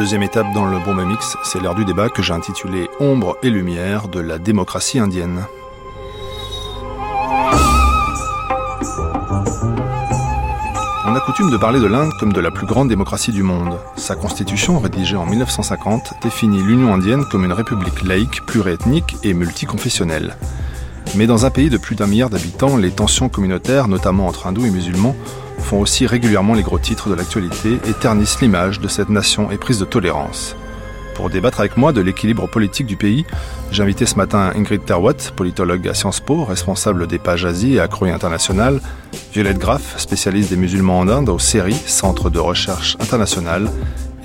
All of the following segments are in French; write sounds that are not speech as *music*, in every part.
Deuxième étape dans le Bon Mix, c'est l'heure du débat que j'ai intitulé Ombre et lumière de la démocratie indienne. On a coutume de parler de l'Inde comme de la plus grande démocratie du monde. Sa constitution, rédigée en 1950, définit l'Union indienne comme une république laïque, pluriethnique et multiconfessionnelle. Mais dans un pays de plus d'un milliard d'habitants, les tensions communautaires, notamment entre hindous et musulmans, font aussi régulièrement les gros titres de l'actualité et ternissent l'image de cette nation éprise de tolérance. Pour débattre avec moi de l'équilibre politique du pays, j'ai invité ce matin Ingrid Terwat, politologue à Sciences Po, responsable des pages Asie et Accroix International, Violette Graff, spécialiste des musulmans en Inde au CERI, Centre de recherche international,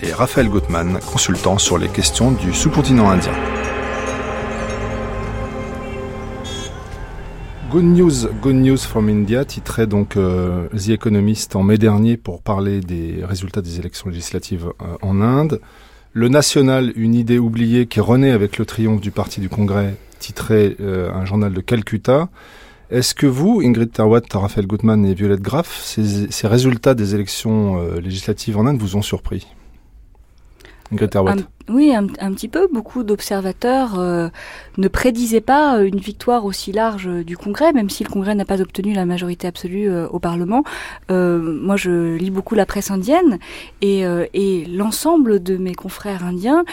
et Raphaël Gutmann, consultant sur les questions du sous-continent indien. Good News, Good News from India, titré donc euh, The Economist en mai dernier pour parler des résultats des élections législatives euh, en Inde. Le National, une idée oubliée qui renaît avec le triomphe du Parti du Congrès, titré euh, un journal de Calcutta. Est-ce que vous, Ingrid Tarwat, Raphaël Gutmann et Violette Graff, ces résultats des élections législatives en Inde vous ont surpris? Oui, un, petit peu. Beaucoup d'observateurs euh, ne prédisaient pas une victoire aussi large du Congrès, même si le Congrès n'a pas obtenu la majorité absolue euh, au Parlement. Euh, moi, je lis beaucoup la presse indienne et, et l'ensemble de mes confrères indiens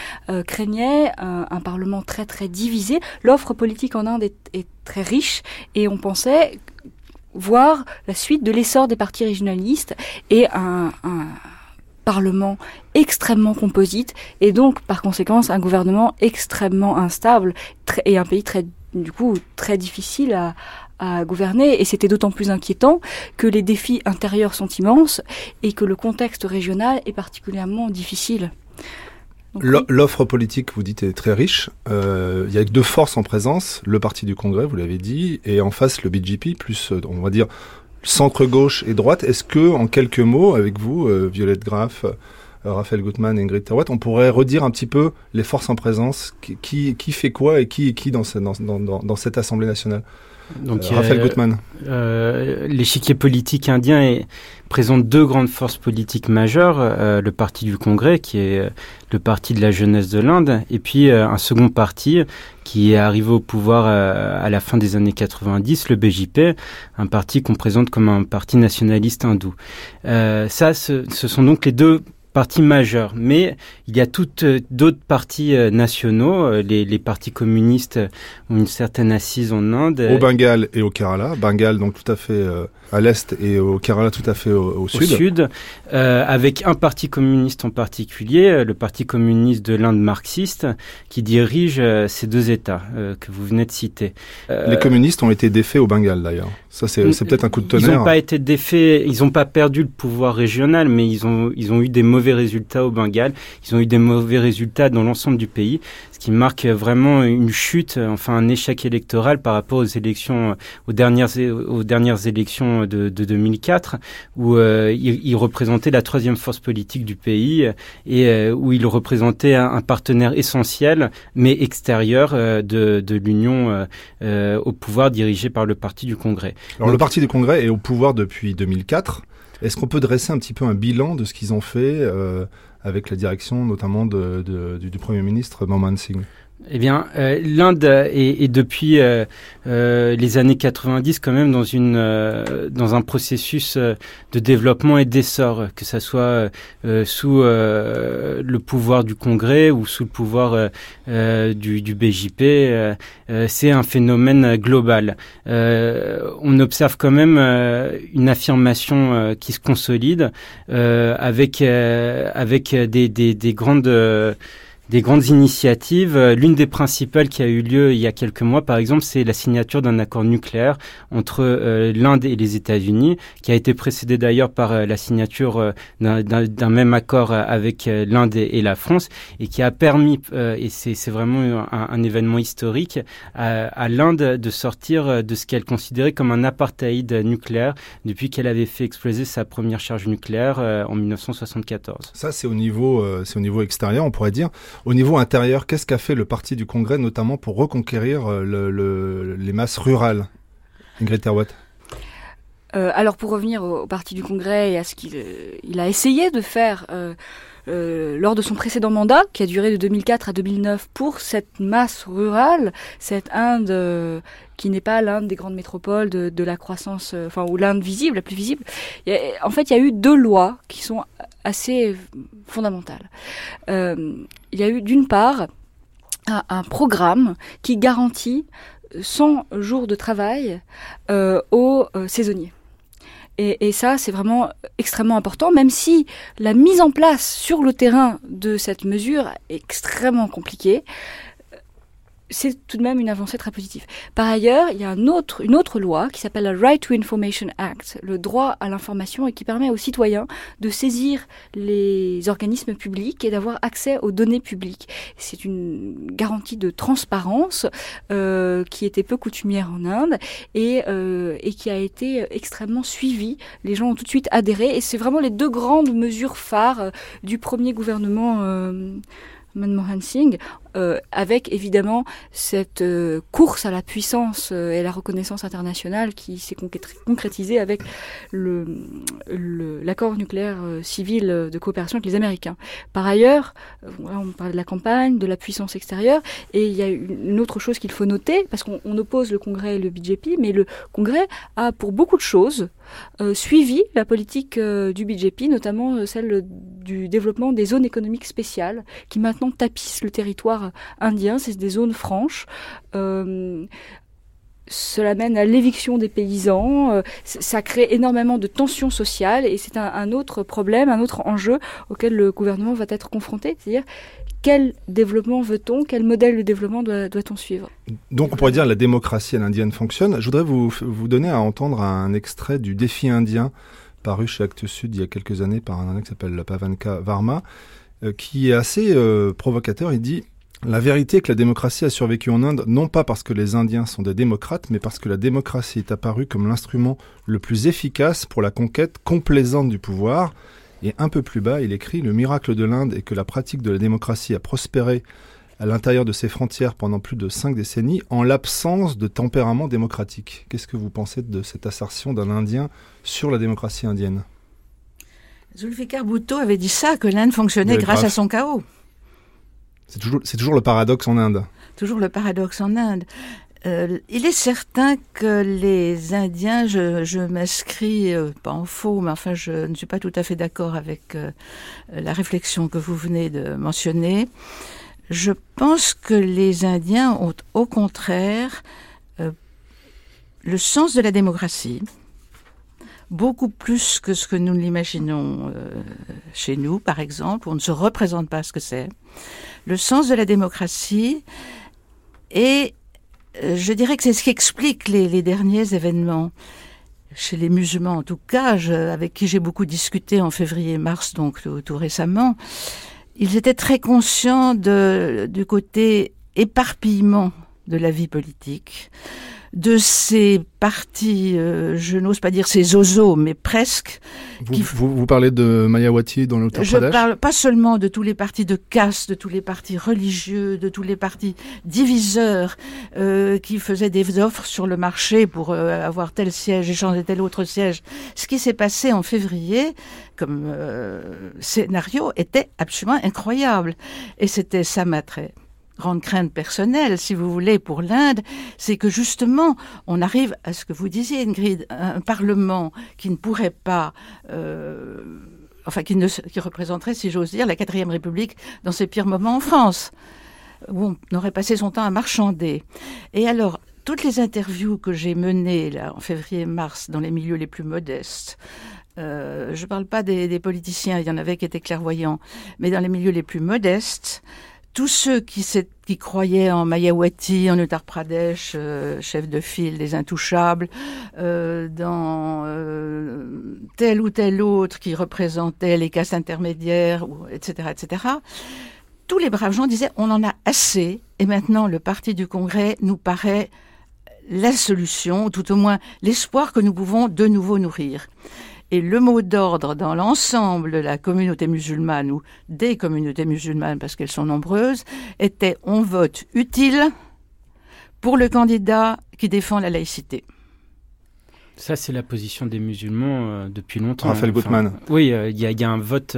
craignaient un, Parlement très très divisé. L'offre politique en Inde est, est très riche et on pensait voir la suite de l'essor des partis régionalistes et un, un parlement extrêmement composite et donc par conséquence un gouvernement extrêmement instable et un pays très du coup très difficile à, à gouverner et c'était d'autant plus inquiétant que les défis intérieurs sont immenses et que le contexte régional est particulièrement difficile. L'offre politique, vous dites, est très riche. Euh, il y a deux forces en présence, le Parti du Congrès, vous l'avez dit, et en face le BJP, plus, euh, on va dire, centre-gauche et droite. Est-ce que, en quelques mots, avec vous, euh, Violette Graff, euh, Raphaël Gutmann et Ingrid Terwat, on pourrait redire un petit peu les forces en présence, qui, qui, fait quoi et qui est qui dans cette Assemblée nationale? Donc, euh, Raphaël Gutmann. Euh, L'échiquier politique indien est, présente deux grandes forces politiques majeures, euh, le Parti du Congrès, qui est le parti de la jeunesse de l'Inde, et puis un second parti qui est arrivé au pouvoir à la fin des années 90, le BJP, un parti qu'on présente comme un parti nationaliste hindou. ça, ce, ce sont donc les deux parti majeur. Mais il y a toutes euh, d'autres partis euh, nationaux. Euh, les, les, partis communistes ont une certaine assise en Inde. Au Bengale et au Kerala. Bengale, donc tout à fait à l'est et au Kerala tout à fait au, sud. Au sud, euh, avec un parti communiste en particulier, le Parti communiste de l'Inde marxiste, qui dirige ces deux États que vous venez de citer. Les communistes ont été défaits au Bengale d'ailleurs. Ça c'est peut-être un coup de tonnerre. Ils n'ont pas été défaits, ils n'ont pas perdu le pouvoir régional, mais ils ont ils ont eu des mauvais résultats au Bengale. Ils ont eu des mauvais résultats dans l'ensemble du pays qui marque vraiment une chute, enfin un échec électoral par rapport aux élections, aux dernières, aux dernières élections de, de 2004, où euh, il, représentait la troisième force politique du pays et euh, où il représentait un, partenaire essentiel, mais extérieur euh, de, de l'Union au pouvoir dirigé par le Parti du Congrès. Alors le Parti du Congrès est au pouvoir depuis 2004. Est-ce qu'on peut dresser un petit peu un bilan de ce qu'ils ont fait avec la direction notamment de, de, du, Premier ministre Manmohan Singh eh bien, euh, l'Inde est, est, depuis euh, euh, les années 90 quand même dans une euh, dans un processus euh, de développement et d'essor, que ça soit sous le pouvoir du Congrès ou sous le pouvoir du, BJP. C'est un phénomène global. on observe quand même une affirmation qui se consolide avec avec des grandes des grandes initiatives. Euh, l'une des principales qui a eu lieu il y a quelques mois, par exemple, c'est la signature d'un accord nucléaire entre euh, l'Inde et les États-Unis, qui a été précédé d'ailleurs par euh, la signature d'un même accord avec l'Inde et, la France, et qui a permis, et c'est vraiment un, événement historique, à, à l'Inde de sortir de ce qu'elle considérait comme un apartheid nucléaire depuis qu'elle avait fait exploser sa première charge nucléaire en 1974. Ça, c'est au niveau, c'est au niveau extérieur, on pourrait dire. Au niveau intérieur, qu'est-ce qu'a fait le Parti du Congrès, notamment pour reconquérir euh, le, les masses rurales? Ingrid Terwatt euh, alors pour revenir au, Parti du Congrès et à ce qu'il il a essayé de faire, euh, lors de son précédent mandat, qui a duré de 2004 à 2009, pour cette masse rurale, cette Inde qui n'est pas l'Inde des grandes métropoles de, la croissance, enfin ou l'Inde visible, la plus visible. en fait, il y a eu deux lois qui sont assez fondamentales. il y a eu d'une part un, programme qui garantit 100 jours de travail euh, aux euh, saisonniers. Et, ça, c'est vraiment extrêmement important, même si la mise en place sur le terrain de cette mesure est extrêmement compliquée c'est tout de même une avancée très positive. Par ailleurs, il y a une autre loi qui s'appelle le Right to Information Act, le droit à l'information, et qui permet aux citoyens de saisir les organismes publics et d'avoir accès aux données publiques. C'est une garantie de transparence euh, qui était peu coutumière en Inde et, euh, et qui a été extrêmement suivie. Les gens ont tout de suite adhéré et c'est vraiment les deux grandes mesures phares euh, du premier gouvernement. Manmohan Singh, euh, avec évidemment cette euh, course à la puissance euh, et la reconnaissance internationale qui s'est concrétisée avec l'accord nucléaire civil de coopération avec les Américains. Par ailleurs, on parle de la campagne, de la puissance extérieure, et il y a une autre chose qu'il faut noter, parce qu'on oppose le Congrès et le BJP, mais le Congrès a pour beaucoup de choses suivi la politique du BJP, notamment celle du développement des zones économiques spéciales, qui maintenant tapissent le territoire indien, c'est des zones franches. Euh, cela mène à l'éviction des paysans, euh, ça crée énormément de tensions sociales et c'est un, autre problème, un autre enjeu auquel le gouvernement va être confronté, c'est-à-dire quel développement veut-on, quel modèle de développement doit-on suivre? Donc on pourrait dire que la démocratie à l'indienne fonctionne. Je voudrais vous, vous donner à entendre un extrait du défi indien paru chez Actes Sud il y a quelques années par un Indien qui s'appelle Pavanka Varma, euh, qui est assez provocateur. Il dit la vérité est que la démocratie a survécu en Inde non pas parce que les Indiens sont des démocrates, mais parce que la démocratie est apparue comme l'instrument le plus efficace pour la conquête complaisante du pouvoir. Et un peu plus bas, il écrit Le miracle de l'Inde est que la pratique de la démocratie a prospéré à l'intérieur de ses frontières pendant plus de cinq décennies en l'absence de tempérament démocratique. Qu'est-ce que vous pensez de cette assertion d'un Indien sur la démocratie indienne? Zulfikar Bhutto avait dit ça, que l'Inde fonctionnait grâce à son chaos. C'est toujours, le paradoxe en Inde. Toujours le paradoxe en Inde. Euh, il est certain que les Indiens, je, m'inscris, euh, pas en faux, mais enfin je ne suis pas tout à fait d'accord avec euh, la réflexion que vous venez de mentionner. Je pense que les Indiens ont au contraire le sens de la démocratie, beaucoup plus que ce que nous l'imaginons chez nous, par exemple, on ne se représente pas ce que c'est. Le sens de la démocratie et euh, je dirais que c'est ce qui explique les, derniers événements. Chez les musulmans en tout cas, avec qui j'ai beaucoup discuté en février-mars, donc tout, récemment, ils étaient très conscients de, du côté éparpillement de la vie politique, de ces partis, euh, je n'ose pas dire ces oiseaux, mais presque. Vous, vous, parlez de Mayawati dans l'Uttar Je parle pas seulement de tous les partis de caste, de tous les partis religieux, de tous les partis diviseurs euh, qui faisaient des offres sur le marché pour euh, avoir tel siège et changer tel autre siège. Ce qui s'est passé en février comme scénario était absolument incroyable. Et c'était ça grande crainte personnelle, si vous voulez, pour l'Inde, c'est que justement, on arrive à ce que vous disiez, Ingrid, un Parlement qui ne pourrait pas... Euh, enfin, qui, ne, qui représenterait, si j'ose dire, la quatrième République dans ses pires moments en France, où on aurait passé son temps à marchander. Et alors, toutes les interviews que j'ai menées là, en février-mars dans les milieux les plus modestes, euh, je ne parle pas des, des, politiciens, il y en avait qui étaient clairvoyants, mais dans les milieux les plus modestes, tous ceux qui, croyaient en Mayawati, en Uttar Pradesh, euh, chef de file des intouchables, euh, dans euh, tel ou tel autre qui représentait les castes intermédiaires, etc., etc., tous les braves gens disaient on en a assez, et maintenant le parti du Congrès nous paraît la solution, ou tout au moins l'espoir que nous pouvons de nouveau nourrir. Et le mot d'ordre dans l'ensemble de la communauté musulmane ou des communautés musulmanes, parce qu'elles sont nombreuses, était on vote utile pour le candidat qui défend la laïcité. Ça, c'est la position des musulmans depuis longtemps. Raphaël Gutmann. Oui, il y, y, a un vote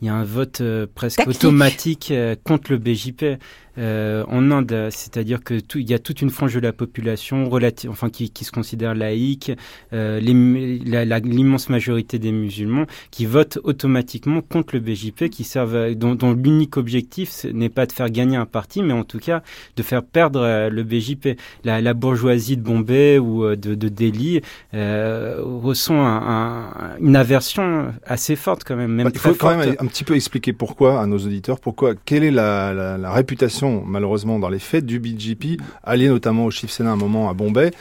il y a un vote euh, presque automatique euh, contre le BJP euh, en Inde, c'est-à-dire que tout, il y a toute une frange de la population relative, enfin qui, qui, se considère laïque, euh, l'immense majorité des musulmans qui votent automatiquement contre le BJP, qui servent, dont, dont l'unique objectif n'est pas de faire gagner un parti, mais en tout cas de faire perdre le BJP. La, la bourgeoisie de Bombay ou de, de Delhi ressent un, un, une aversion assez forte quand même, même bah, Il faut quand même petit peu expliquer pourquoi à nos auditeurs, pourquoi, quelle est la, la, la réputation, malheureusement, dans les faits du BJP, allié notamment au Shiv Sena à un moment à Bombay,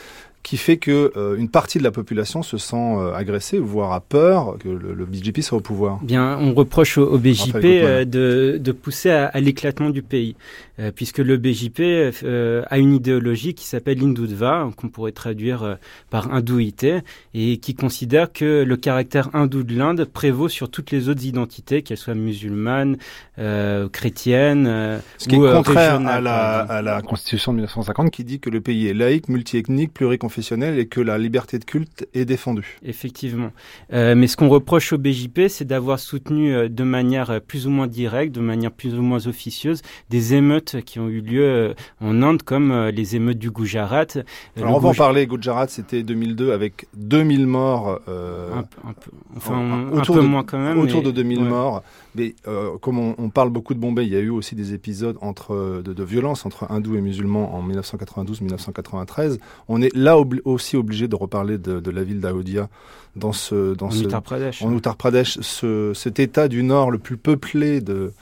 qui fait que euh, une partie de la population se sent euh, agressée, voire a peur que le, le, BJP soit au pouvoir. Bien, on reproche au, au BJP euh, de, de, pousser à, à l'éclatement du pays, euh, puisque le BJP euh, a une idéologie qui s'appelle l'Hindoudva, qu'on pourrait traduire par hindouité, et qui considère que le caractère hindou de l'Inde prévaut sur toutes les autres identités, qu'elles soient musulmanes, chrétiennes, ce qui est contraire à la, à la Constitution de 1950, qui dit que le pays est laïque, multiethnique, pluriconfessionnel et que la liberté de culte est défendue. Effectivement. Euh, mais ce qu'on reproche au BJP, c'est d'avoir soutenu euh, de manière euh, plus ou moins directe, de manière plus ou moins officieuse, des émeutes qui ont eu lieu euh, en Inde, comme euh, les émeutes du Gujarat. Euh, Alors on va en parler, Gujarat, c'était 2002 avec 2000 morts. Un, un, peu, enfin, un, autour peu de, moins quand même. Autour mais, de 2000 ouais. morts. Mais comme on, on, parle beaucoup de Bombay, il y a eu aussi des épisodes entre, de, de violence entre hindous et musulmans en 1992-1993. On est là aussi obligé de reparler de, de la ville d'Aodia dans ce dans en ce Uttar Pradesh, en Uttar Pradesh, ce, cet État du Nord le plus peuplé de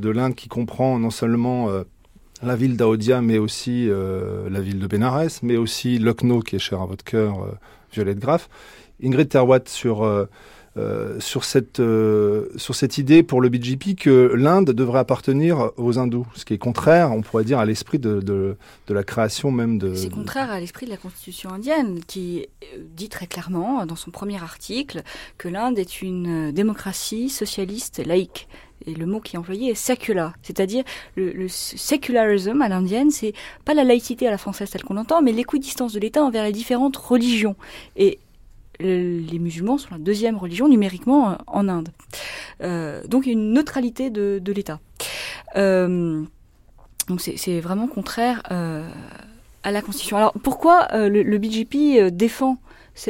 de l'Inde qui comprend non seulement euh, la ville d'Aodia, mais aussi euh, la ville de Benares, mais aussi Lucknow qui est cher à votre cœur, euh, Violette Graff. Ingrid Terwat sur euh, sur, cette, sur cette idée pour le BJP que l'Inde devrait appartenir aux hindous, ce qui est contraire, on pourrait dire, à l'esprit de, de, la création même de... C'est contraire à l'esprit de la constitution indienne, qui dit très clairement dans son premier article que l'Inde est une démocratie socialiste laïque et le mot qui est employé est secular, c'est-à-dire le, le sécularisme à l'indienne, c'est pas la laïcité à la française telle qu'on l'entend, mais l'équidistance de l'État envers les différentes religions. Et les musulmans sont la deuxième religion numériquement en Inde. Euh, donc il y a une neutralité de, l'État. Euh, donc c'est vraiment contraire euh, à la Constitution. Alors pourquoi euh, le, le, BJP défend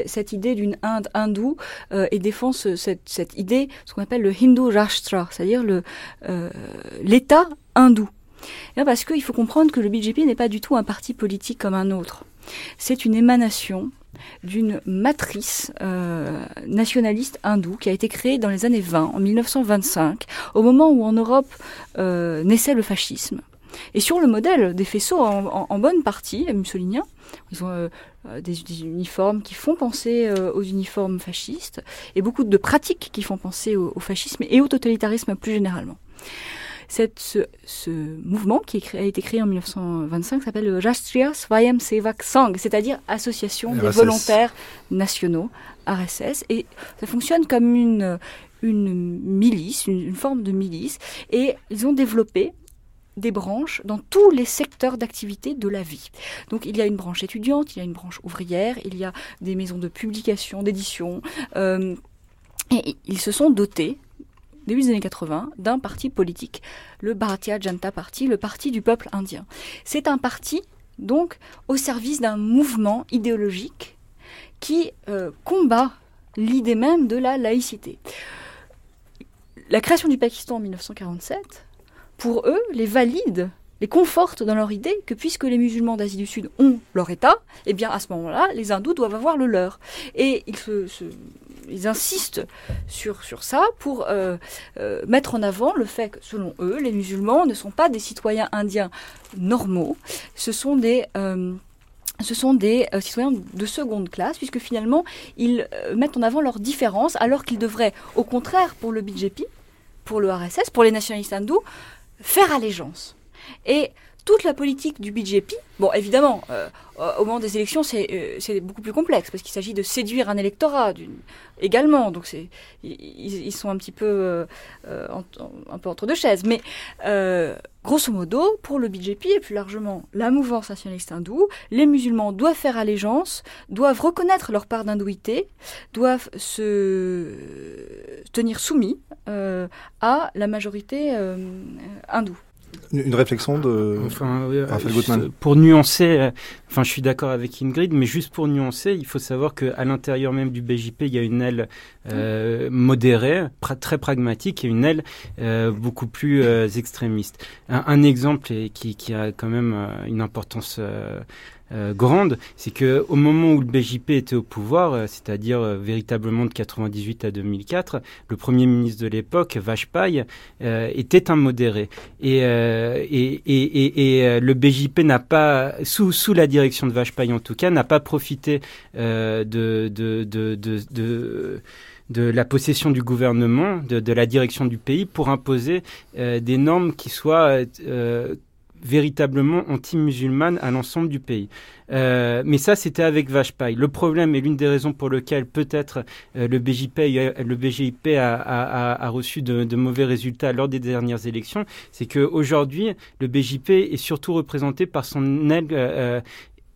cette idée d'une Inde hindoue euh, et défend ce, cette, idée, ce qu'on appelle le Hindu Rashtra, c'est-à-dire l'État hindou et Parce qu'il faut comprendre que le BJP n'est pas du tout un parti politique comme un autre. C'est une émanation d'une matrice euh, nationaliste hindoue qui a été créée dans les années 20, en 1925, au moment où en Europe euh, naissait le fascisme. Et sur le modèle des faisceaux, en, en, en bonne partie mussoliniens, ils ont euh, des, des, uniformes qui font penser euh, aux uniformes fascistes et beaucoup de pratiques qui font penser au, au fascisme et au totalitarisme plus généralement. Cette, ce, ce, mouvement qui est créé, a été créé en 1925 s'appelle le Rastriya Swayam Sevak Sangh, c'est-à-dire Association RSS. des volontaires nationaux, RSS, et ça fonctionne comme une, une milice, une, une forme de milice, et ils ont développé des branches dans tous les secteurs d'activité de la vie. Donc il y a une branche étudiante, il y a une branche ouvrière, il y a des maisons de publication, d'édition, euh, et ils se sont dotés début des années 80, d'un parti politique, le Bharatiya Janata Party, le parti du peuple indien. C'est un parti, donc, au service d'un mouvement idéologique qui euh, combat l'idée même de la laïcité. La création du Pakistan en 1947, pour eux, les valide les confortent dans leur idée que puisque les musulmans d'Asie du Sud ont leur État, eh bien à ce moment-là, les hindous doivent avoir le leur. Et ils, se, ils insistent sur, sur ça pour euh, euh, mettre en avant le fait que, selon eux, les musulmans ne sont pas des citoyens indiens normaux, ce sont des... Euh, ce sont des citoyens de seconde classe, puisque finalement, ils mettent en avant leurs différences, alors qu'ils devraient, au contraire, pour le BJP, pour le RSS, pour les nationalistes hindous, faire allégeance. Et toute la politique du BJP, bon évidemment, euh, au moment des élections c'est c'est beaucoup plus complexe parce qu'il s'agit de séduire un électorat également, donc ils, sont un petit peu un peu entre deux chaises, mais grosso modo pour le BJP et plus largement la mouvance nationaliste hindoue, les musulmans doivent faire allégeance, doivent reconnaître leur part d'hindouité, doivent se tenir soumis à la majorité hindoue. Une réflexion de enfin, Raphaël Pour nuancer, euh, enfin, je suis d'accord avec Ingrid, mais juste pour nuancer, il faut savoir qu'à l'intérieur même du BJP, il y a une aile euh, modérée, très pragmatique, et une aile euh, beaucoup plus extrémiste. Un, exemple et qui, qui, a quand même une importance euh, grande, c'est que au moment où le BJP était au pouvoir, euh, c'est-à-dire euh, véritablement de 98 à 2004, le premier ministre de l'époque, Vajpayee, était un modéré. Et, et, et, et, le BJP n'a pas, sous, sous la direction de Vajpayee en tout cas, n'a pas profité de, de, de, de, de de la possession du gouvernement, de, de, la direction du pays, pour imposer des normes qui soient véritablement anti-musulmane à l'ensemble du pays. Euh, mais ça, c'était avec Vajpayee. Le problème et l'une des raisons pour lesquelles peut-être euh, le BJP, le a, reçu de, de, mauvais résultats lors des dernières élections, c'est qu'aujourd'hui, le BJP est surtout représenté par son aile euh,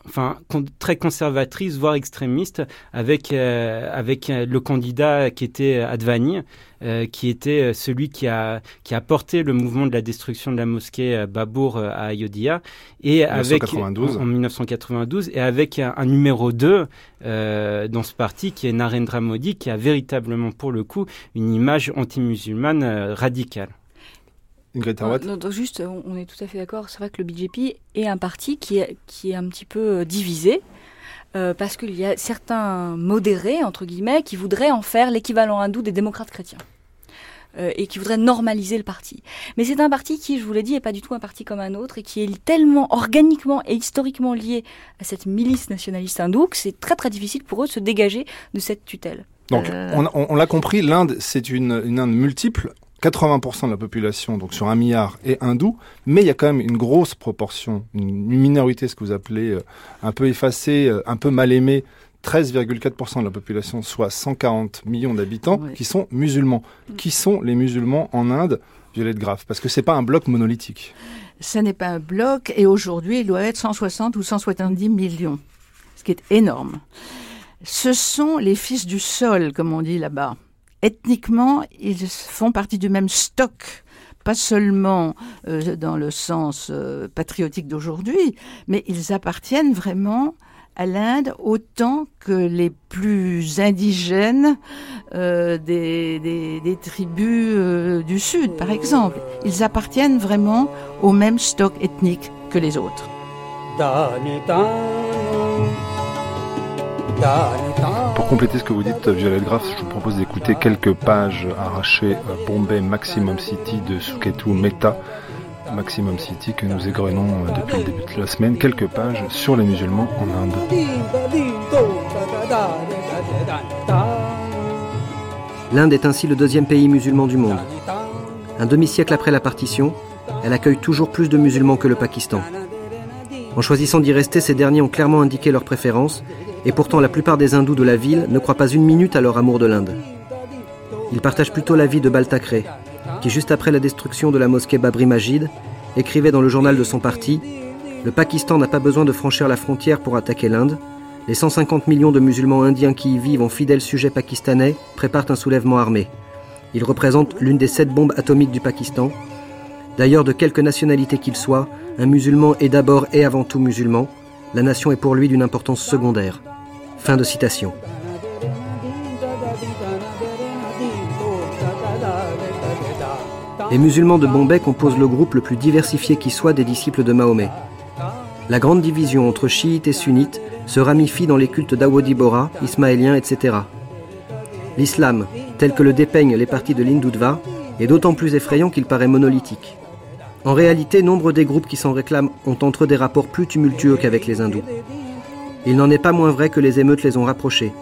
enfin très conservatrice, voire extrémiste, avec euh, avec euh, le candidat qui était Advani, euh, qui était celui qui a qui a porté le mouvement de la destruction de la mosquée Babour à Ayodhya et avec en, 1992 et avec un, numéro 2 dans ce parti qui est Narendra Modi, qui a véritablement pour le coup une image anti-musulmane radicale. Non, donc juste, on est tout à fait d'accord. C'est vrai que le BJP est un parti qui est, qui est un petit peu euh, divisé. Euh, parce qu'il y a certains modérés, entre guillemets, qui voudraient en faire l'équivalent hindou des démocrates chrétiens. Euh, et qui voudraient normaliser le parti. Mais c'est un parti qui, je vous l'ai dit, est pas du tout un parti comme un autre et qui est tellement organiquement et historiquement lié à cette milice nationaliste hindoue que c'est très très difficile pour eux de se dégager de cette tutelle. Donc, on, on l'a compris, l'Inde, c'est une, une Inde multiple. 80% de la population, donc sur un milliard, est hindou, mais il y a quand même une grosse proportion, une minorité, ce que vous appelez euh, un peu effacée, euh, un peu mal aimée, 13,4% de la population, soit 140 millions d'habitants, qui sont musulmans. Qui sont les musulmans en Inde, Violette Graff? Parce que c'est pas un bloc monolithique. Ce n'est pas un bloc, et aujourd'hui, il doit être 160 ou 170 millions, ce qui est énorme. Ce sont les fils du sol, comme on dit là-bas ethniquement, ils font partie du même stock pas seulement euh, dans le sens euh, patriotique d'aujourd'hui, mais ils appartiennent vraiment à l'Inde autant que les plus indigènes euh, des, des, tribus du Sud, par exemple. Ils appartiennent vraiment au même stock ethnique que les autres. Pour compléter ce que vous dites, Violette Graff, je vous propose d'écouter quelques pages arrachées à Bombay Maximum City de Suketu Mehta, Maximum City que nous égrenons euh, depuis le début de la semaine, quelques pages sur les musulmans en Inde. L'Inde est ainsi le deuxième pays musulman du monde. Un demi-siècle après la partition, elle accueille toujours plus de musulmans que le Pakistan. En choisissant d'y rester, ces derniers ont clairement indiqué leur préférence et pourtant, la plupart des hindous de la ville ne croient pas une minute à leur amour de l'Inde. Ils partagent plutôt l'avis de Baltakre, qui, juste après la destruction de la mosquée Babri Majid, écrivait dans le journal de son parti Le Pakistan n'a pas besoin de franchir la frontière pour attaquer l'Inde. Les 150 millions de musulmans indiens qui y vivent en fidèles sujets pakistanais préparent un soulèvement armé. Ils représentent l'une des sept bombes atomiques du Pakistan. D'ailleurs, de quelque nationalité qu'il soit, un musulman est d'abord et avant tout musulman. La nation est pour lui d'une importance secondaire. Fin de citation. Les musulmans de Bombay composent le groupe le plus diversifié qui soit des disciples de Mahomet. La grande division entre chiites et sunnites se ramifie dans les cultes d'Awadi Bora, ismaéliens, etc. L'islam, tel que le dépeignent les partis de l'Hindoudva, est d'autant plus effrayant qu'il paraît monolithique. En réalité, nombre des groupes qui s'en réclament ont entre eux des rapports plus tumultueux qu'avec les hindous. Il n'en est pas moins vrai que les émeutes les ont rapprochés.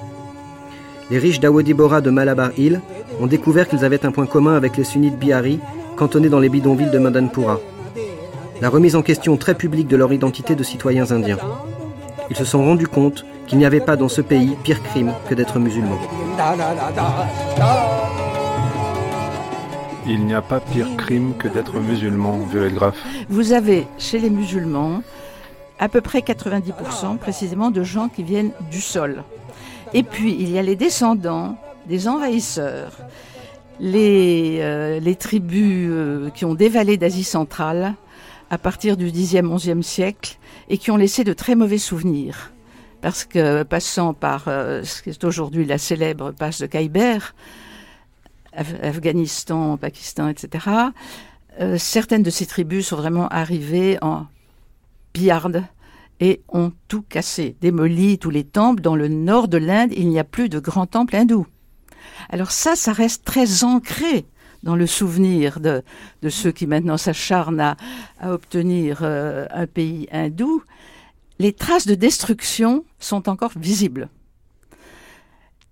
Les riches d'Awadibora de Malabar Hill ont découvert qu'ils avaient un point commun avec les sunnites Bihari, cantonnés dans les bidonvilles de Madanpura. la remise en question très publique de leur identité de citoyens indiens. Ils se sont rendus compte qu'il n'y avait pas dans ce pays pire crime que d'être musulman. Il n'y a pas pire crime que d'être musulman, Violette Graff. Vous avez chez les musulmans à peu près 90% précisément de gens qui viennent du sol. Et puis il y a les descendants des envahisseurs, les, euh, tribus euh, qui ont dévalé d'Asie centrale à partir du 10e, 11e siècle et qui ont laissé de très mauvais souvenirs. Parce que passant par euh, ce qui est aujourd'hui la célèbre passe de Khyber, Afghanistan, Pakistan, etc., certaines de ces tribus sont vraiment arrivées en pillardes et ont tout cassé, démoli tous les temples. Dans le nord de l'Inde, il n'y a plus de grands temples hindous. Alors ça, ça reste très ancré dans le souvenir de, ceux qui maintenant s'acharnent à, à, obtenir euh, un pays hindou. Les traces de destruction sont encore visibles.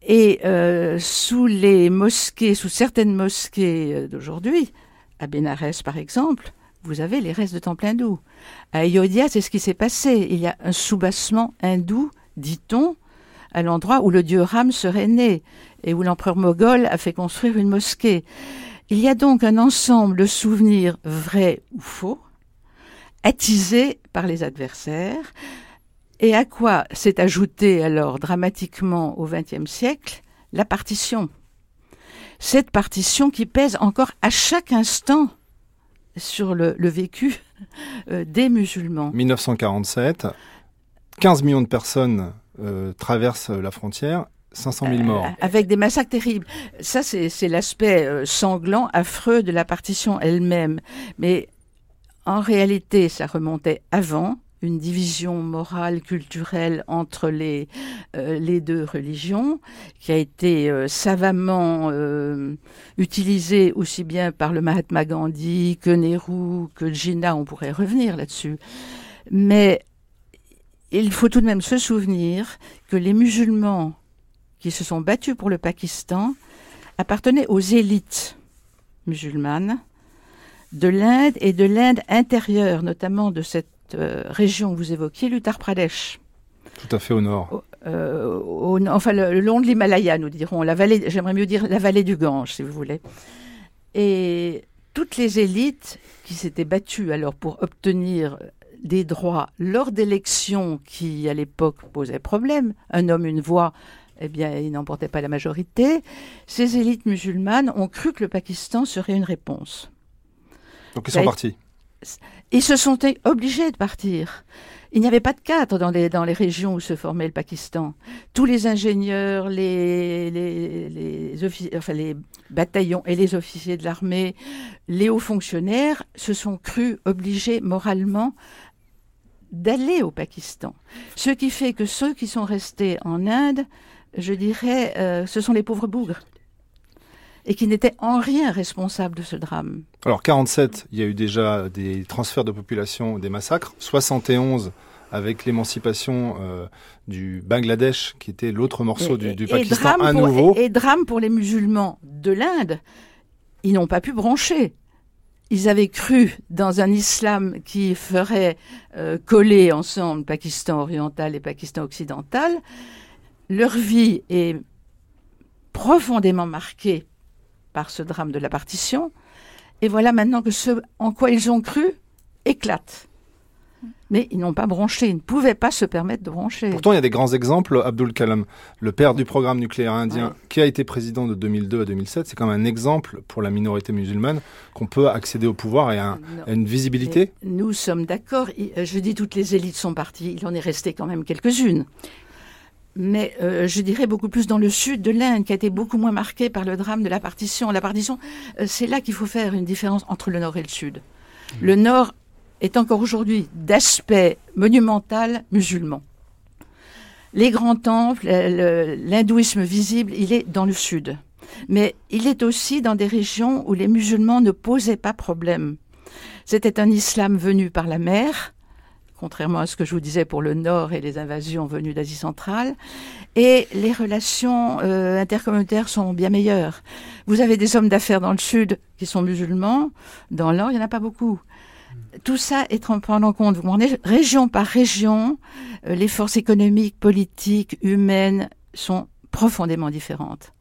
Et euh, sous les mosquées, sous certaines mosquées euh, d'aujourd'hui, à Bénarès par exemple, vous avez les restes de temples hindous. À Ayodhya, c'est ce qui s'est passé. Il y a un soubassement hindou, dit-on, à l'endroit où le dieu Ram serait né et où l'empereur moghol a fait construire une mosquée. Il y a donc un ensemble de souvenirs vrais ou faux, attisés par les adversaires, et à quoi s'est ajouté alors dramatiquement au XXe siècle la partition? Cette partition qui pèse encore à chaque instant sur le, le vécu euh, des musulmans. 1947, 15 millions de personnes euh, traversent la frontière 500 000 morts. Euh, avec des massacres terribles. Ça, c'est l'aspect sanglant, affreux de la partition elle-même. Mais en réalité, ça remontait avant une division morale, culturelle entre les, euh, les deux religions, qui a été euh, savamment euh, utilisée aussi bien par le Mahatma Gandhi que Nehru, que Jinnah, on pourrait revenir là-dessus. Mais il faut tout de même se souvenir que les musulmans qui se sont battus pour le Pakistan appartenaient aux élites musulmanes de l'Inde et de l'Inde intérieure, notamment de cette euh, région que vous évoquiez, l'Uttar Pradesh. Tout à fait au nord. Euh, au, enfin, le, long de l'Himalaya, nous dirons. La vallée, j'aimerais mieux dire la vallée du Gange, si vous voulez. Et toutes les élites qui s'étaient battues alors pour obtenir des droits lors d'élections qui, à l'époque, posaient problème, un homme, une voix, eh bien, il n'emportait pas la majorité, ces élites musulmanes ont cru que le Pakistan serait une réponse. Donc ils sont partis ils se sont obligés de partir. Il n'y avait pas de cadre dans les, dans les régions où se formait le Pakistan. Tous les ingénieurs, les, les, les, bataillons et les officiers de l'armée, les hauts fonctionnaires se sont crus obligés moralement d'aller au Pakistan. Ce qui fait que ceux qui sont restés en Inde, je dirais, euh, ce sont les pauvres bougres et qui n'était en rien responsable de ce drame. Alors 47, il y a eu déjà des transferts de population, des massacres. 71 avec l'émancipation euh, du Bangladesh, qui était l'autre morceau du, du, Pakistan, à nouveau. Et, drame pour les musulmans de l'Inde, ils n'ont pas pu broncher. Ils avaient cru dans un islam qui ferait euh, coller ensemble Pakistan oriental et Pakistan occidental. Leur vie est profondément marquée par ce drame de la partition. Et voilà maintenant que ce en quoi ils ont cru éclate. Mais ils n'ont pas bronché, ils ne pouvaient pas se permettre de broncher. Pourtant, il y a des grands exemples. Abdul Kalam, le père du programme nucléaire indien, qui a été président de 2002 à 2007, c'est quand même un exemple pour la minorité musulmane qu'on peut accéder au pouvoir et à, une visibilité. nous sommes d'accord. Je dis toutes les élites sont parties. Il en est resté quand même quelques-unes mais euh, je dirais beaucoup plus dans le sud de l'Inde, qui a été beaucoup moins marqué par le drame de la partition. La partition, euh, c'est là qu'il faut faire une différence entre le nord et le sud. Mmh. Le nord est encore aujourd'hui d'aspect monumental musulman. Les grands temples, l'hindouisme visible, il est dans le sud. Mais il est aussi dans des régions où les musulmans ne posaient pas problème. C'était un islam venu par la mer, contrairement à ce que je vous disais pour le Nord et les invasions venues d'Asie centrale. Et les relations euh, intercommunautaires sont bien meilleures. Vous avez des hommes d'affaires dans le Sud qui sont musulmans, dans le Nord, il n'y en a pas beaucoup. tout ça est en prenant en compte, vous comprenez, région par région, euh, les forces économiques, politiques, humaines sont profondément différentes.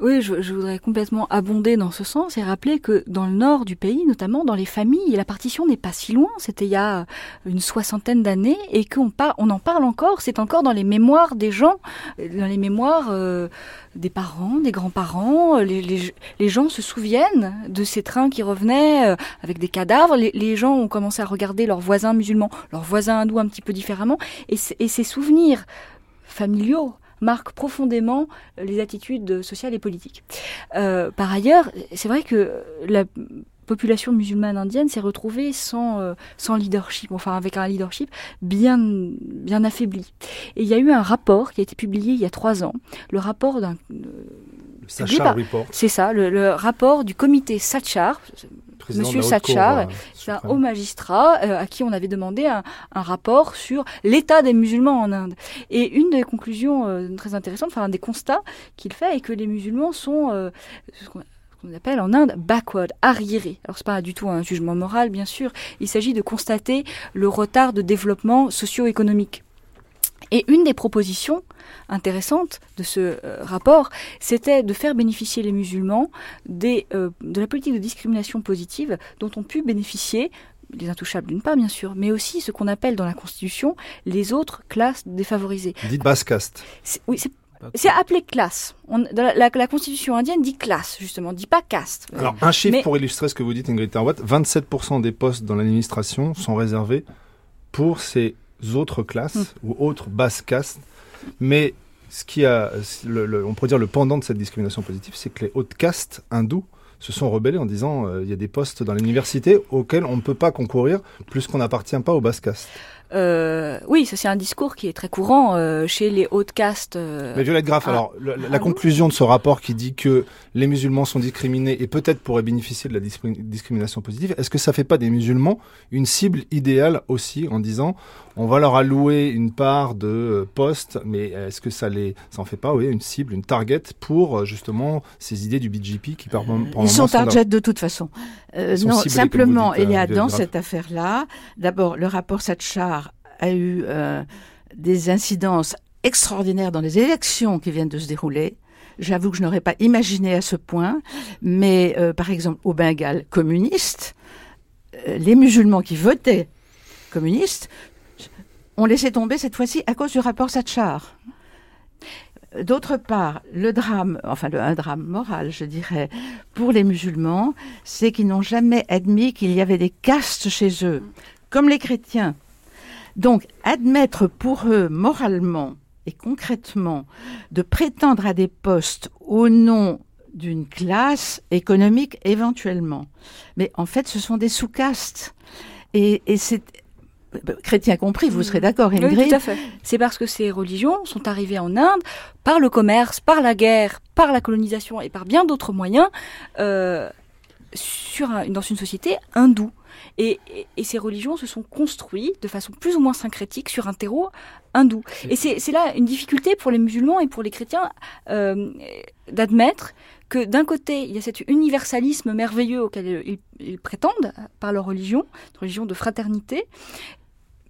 Oui, je, voudrais complètement abonder dans ce sens et rappeler que dans le nord du pays, notamment dans les familles, la partition n'est pas si loin. C'était il y a une soixantaine d'années et qu'on on en parle encore. C'est encore dans les mémoires des gens, dans les mémoires euh, des parents, des grands-parents. Les, les, gens se souviennent de ces trains qui revenaient euh, avec des cadavres. Les, gens ont commencé à regarder leurs voisins musulmans, leurs voisins hindous un petit peu différemment. Et ces souvenirs familiaux marque profondément les attitudes sociales et politiques. Euh, par ailleurs, c'est vrai que la population musulmane indienne s'est retrouvée sans, euh, sans leadership, enfin avec un leadership bien, bien affaibli. Et il y a eu un rapport qui a été publié il y a trois ans, le rapport d'un... Sachar Report. C'est ça, le, le, rapport du comité Sachar, Monsieur Satchar, c'est un haut magistrat euh, à qui on avait demandé un, un rapport sur l'état des musulmans en Inde. Et une des conclusions euh, très intéressantes, enfin un des constats qu'il fait, est que les musulmans sont euh, ce qu'on appelle en Inde backward, arriérés. Alors c'est pas du tout un jugement moral, bien sûr. Il s'agit de constater le retard de développement socio-économique. Et une des propositions intéressantes de ce euh, rapport, c'était de faire bénéficier les musulmans des, euh, de la politique de discrimination positive dont ont pu bénéficier les intouchables d'une part bien sûr, mais aussi ce qu'on appelle dans la Constitution les autres classes défavorisées. Dites basse caste. Oui, c'est appelé classe. On, la, la, la, Constitution indienne dit classe, justement, dit pas caste. Alors, un chiffre pour illustrer ce que vous dites, Ingrid Tarwatt 27% des postes dans l'administration sont réservés pour ces autres classes mm. ou autres basses castes. Mais ce qui a, le, le, on pourrait dire le pendant de cette discrimination positive, c'est que les hautes castes hindous se sont rebellés en disant euh, il y a des postes dans l'université auxquels on ne peut pas concourir puisqu'on n'appartient pas aux basses castes. Euh, oui, ça c'est un discours qui est très courant euh, chez les hautes castes. Euh... Mais Violette Graff, ah. alors la, la ah conclusion de ce rapport qui dit que les musulmans sont discriminés et peut-être pourraient bénéficier de la discrimination positive, est-ce que ça fait pas des musulmans une cible idéale aussi en disant on va leur allouer une part de euh, postes, mais est-ce que ça les, ça en fait pas, oui, une cible, une target pour euh, justement ces idées du BJP qui par Ils sont target de toute façon. Non, simplement, il y a dans cette affaire-là, d'abord le rapport Satchar a eu euh, des incidences extraordinaires dans les élections qui viennent de se dérouler. J'avoue que je n'aurais pas imaginé à ce point, mais euh, par exemple au Bengale communiste, euh, les musulmans qui votaient communistes ont laissé tomber cette fois-ci à cause du rapport Satchar. D'autre part, le drame, enfin le, un drame moral, je dirais, pour les musulmans, c'est qu'ils n'ont jamais admis qu'il y avait des castes chez eux. Comme les chrétiens, donc, admettre pour eux moralement et concrètement de prétendre à des postes au nom d'une classe économique éventuellement. Mais en fait, ce sont des sous-castes. Et, et c'est chrétiens compris, vous serez d'accord, Ingrid Oui, tout à fait. C'est parce que ces religions sont arrivées en Inde par le commerce, par la guerre, par la colonisation et par bien d'autres moyens euh, sur un, dans une société hindoue. Et, et, et, ces religions se sont construites de façon plus ou moins syncrétique sur un terreau hindou. Et c'est là une difficulté pour les musulmans et pour les chrétiens euh, d'admettre que d'un côté, il y a cet universalisme merveilleux auquel ils, ils prétendent par leur religion, une religion de fraternité,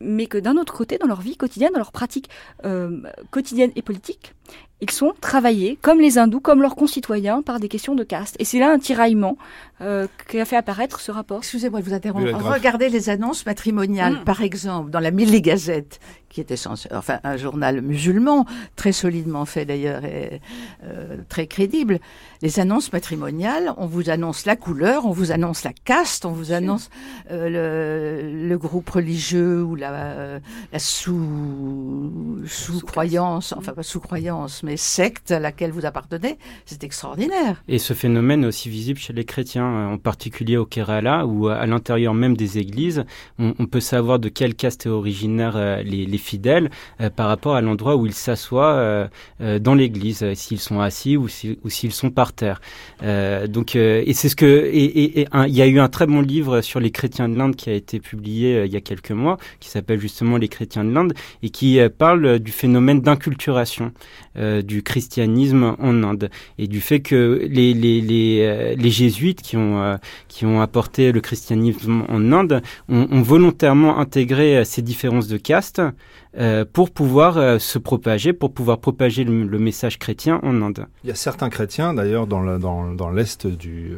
mais que d'un autre côté, dans leur vie quotidienne, dans leur pratique euh, quotidienne et politique, ils sont travaillés, comme les hindous, comme leurs concitoyens, par des questions de caste. Et c'est là un tiraillement euh, qui a fait apparaître ce rapport. Excusez-moi de vous interrompre. Regardez les annonces matrimoniales, mmh. par exemple, dans la Milli Gazette, qui était censé, enfin un journal musulman, très solidement fait d'ailleurs et euh, très crédible. Les annonces matrimoniales, on vous annonce la couleur, on vous annonce la caste, on vous annonce euh, le, le, groupe religieux ou la, la sous, sous croyance, enfin pas sous croyance, mais secte à laquelle vous appartenez, c'est extraordinaire. Et ce phénomène est aussi visible chez les chrétiens, en particulier au Kerala, où à l'intérieur même des églises, on, peut savoir de quelle caste est originaire euh, les, les, fidèles euh, par rapport à l'endroit où ils s'assoient euh, dans l'église, s'ils sont assis ou s'ils si, sont par terre. Donc, et c'est ce que, et, il y a eu un très bon livre sur les chrétiens de l'Inde qui a été publié il y a quelques mois, qui s'appelle justement Les chrétiens de l'Inde et qui parle du phénomène d'inculturation. Du christianisme en Inde et du fait que les, les, les, les jésuites qui ont, qui ont apporté le christianisme en Inde ont, ont volontairement intégré ces différences de caste pour pouvoir se propager, pour pouvoir propager le, message chrétien en Inde. Il y a certains chrétiens, d'ailleurs, dans l'est dans, dans du,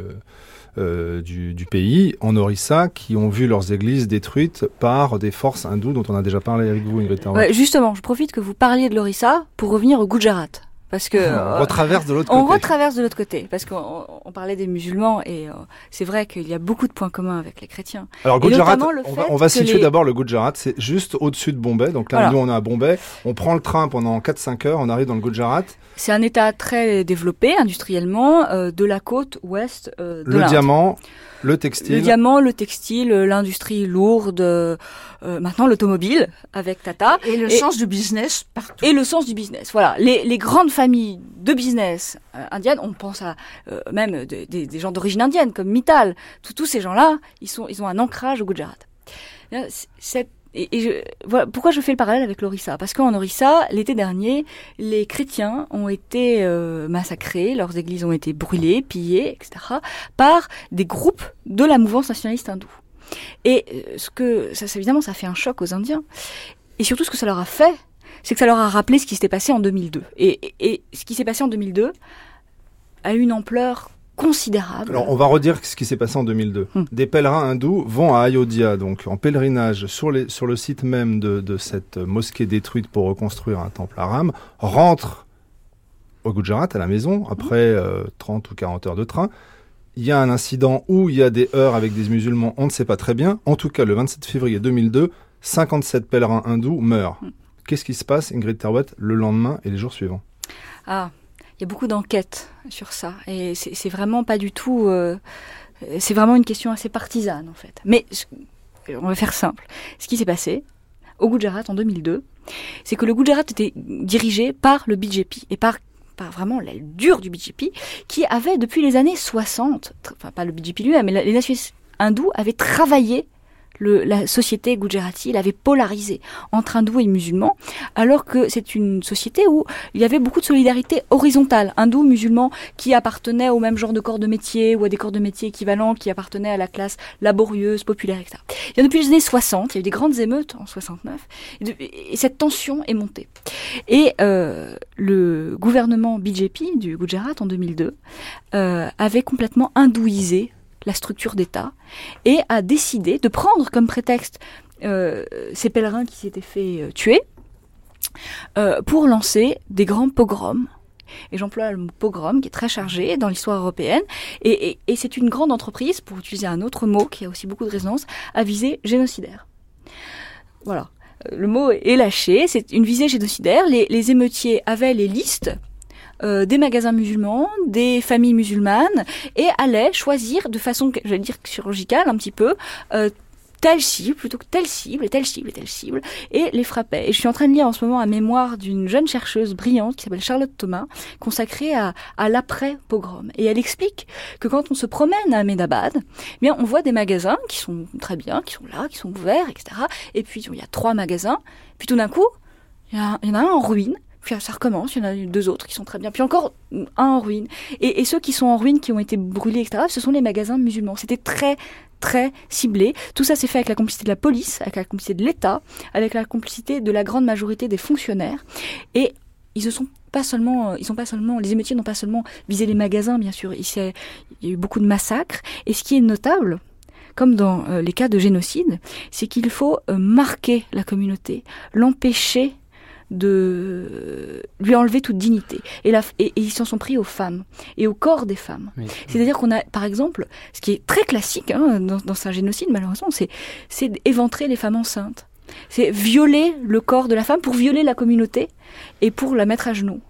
euh, du, du, pays, en Orissa, qui ont vu leurs églises détruites par des forces hindoues dont on a déjà parlé avec vous, Ingrid ouais, Justement, je profite que vous parliez de l'Orissa pour revenir au Gujarat parce que *laughs* on retraverse de l'autre côté. On retraverse de l'autre côté parce qu'on on parlait des musulmans et euh, c'est vrai qu'il y a beaucoup de points communs avec les chrétiens. Alors Gujarat, on va, on va situer d'abord le Gujarat, c'est juste au-dessus de Bombay. Donc là, nous on est à Bombay, on prend le train pendant 4-5 heures, on arrive dans le Gujarat. C'est un État très développé industriellement euh, de la côte ouest euh, de Le diamant. Le textile. Le diamant, le textile, l'industrie lourde, euh, maintenant l'automobile avec Tata. Et le sens du business partout. Et le sens du business. Voilà. Les, les grandes familles de business euh, indiennes, on pense à euh, même des gens d'origine indienne comme Mittal. Tous ces gens-là, ils, sont, ils ont un ancrage au Gujarat. Cette et, je, voilà, pourquoi je fais le parallèle avec l'Orissa? Parce qu'en Orissa, l'été dernier, les chrétiens ont été euh, massacrés, leurs églises ont été brûlées, pillées, etc., par des groupes de la mouvance nationaliste hindoue. Et euh, ce que, ça, évidemment, ça fait un choc aux Indiens. Et surtout, ce que ça leur a fait, c'est que ça leur a rappelé ce qui s'était passé en 2002. Et, et ce qui s'est passé en 2002 a eu une ampleur considérable. Alors, on va redire ce qui s'est passé en 2002. Hmm. Des pèlerins hindous vont à Ayodhya, donc en pèlerinage sur, les, sur le site même de, de cette mosquée détruite pour reconstruire un temple arabe, rentrent au Gujarat, à la maison, après 30 euh, ou 40 heures de train. Il y a un incident où il y a des heurts avec des musulmans, on ne sait pas très bien. En tout cas, le 27 février 2002, 57 pèlerins hindous meurent. Hmm. Qu'est-ce qui se passe, Ingrid Terwet, le lendemain et les jours suivants? Ah, il y a beaucoup d'enquêtes sur ça. Et c'est vraiment pas du tout. Euh, c'est vraiment une question assez partisane, en fait. Mais on va faire simple. Ce qui s'est passé au Gujarat en 2002, c'est que le Gujarat était dirigé par le BJP et par vraiment l'aile dure du BJP, qui avait depuis les années 60, enfin pas le BJP lui-même, mais les nationalistes hindous avaient travaillé la société gujarati l'avait polarisé entre hindous et musulmans, alors que c'est une société où il y avait beaucoup de solidarité horizontale, hindous, musulmans, qui appartenaient au même genre de corps de métier ou à des corps de métier équivalents, qui appartenaient à la classe laborieuse, populaire, etc. A depuis les années 60, il y a eu des grandes émeutes en 69, et, cette tension est montée. Et euh, le gouvernement BJP du Gujarat en 2002 euh, avait complètement hindouisé la structure d'État, et a décidé de prendre comme prétexte euh, ces pèlerins qui s'étaient fait euh, tuer euh, pour lancer des grands pogroms. Et j'emploie le mot pogrom qui est très chargé dans l'histoire européenne. Et, c'est une grande entreprise, pour utiliser un autre mot qui a aussi beaucoup de résonance, à visée génocidaire. Voilà. Le mot est lâché, c'est une visée génocidaire. Les, les émeutiers avaient les listes euh, des magasins musulmans, des familles musulmanes, et allaient choisir de façon, j'allais dire chirurgicale un petit peu, euh, telle cible plutôt que telle cible et telle cible et telle cible et les frappait. Et je suis en train de lire en ce moment un mémoire d'une jeune chercheuse brillante qui s'appelle Charlotte Thomas, consacrée à, à l'après-pogrom. Et elle explique que quand on se promène à Ahmedabad, eh bien on voit des magasins qui sont très bien, qui sont là, qui sont ouverts, etc. Et puis il y a trois magasins. Puis tout d'un coup, il y, en a un en ruine puis ça recommence, il y en a deux autres qui sont très bien, puis encore un en ruine. Et, ceux qui sont en ruine, qui ont été brûlés, etc., ce sont les magasins musulmans. C'était très, très ciblé. Tout ça s'est fait avec la complicité de la police, avec la complicité de l'État, avec la complicité de la grande majorité des fonctionnaires. Et ils ne sont pas seulement, ils sont pas seulement, les émeutiers n'ont pas seulement visé les magasins, bien sûr. Il, y a eu beaucoup de massacres. Et ce qui est notable, comme dans euh, les cas de génocide, c'est qu'il faut euh, marquer la communauté, l'empêcher de lui enlever toute dignité. Et, et, ils s'en sont pris aux femmes et au corps des femmes. C'est-à-dire qu'on a, par exemple, ce qui est très classique hein, dans, dans un génocide, malheureusement, c'est, c'est éventrer les femmes enceintes. C'est violer le corps de la femme pour violer la communauté et pour la mettre à genoux.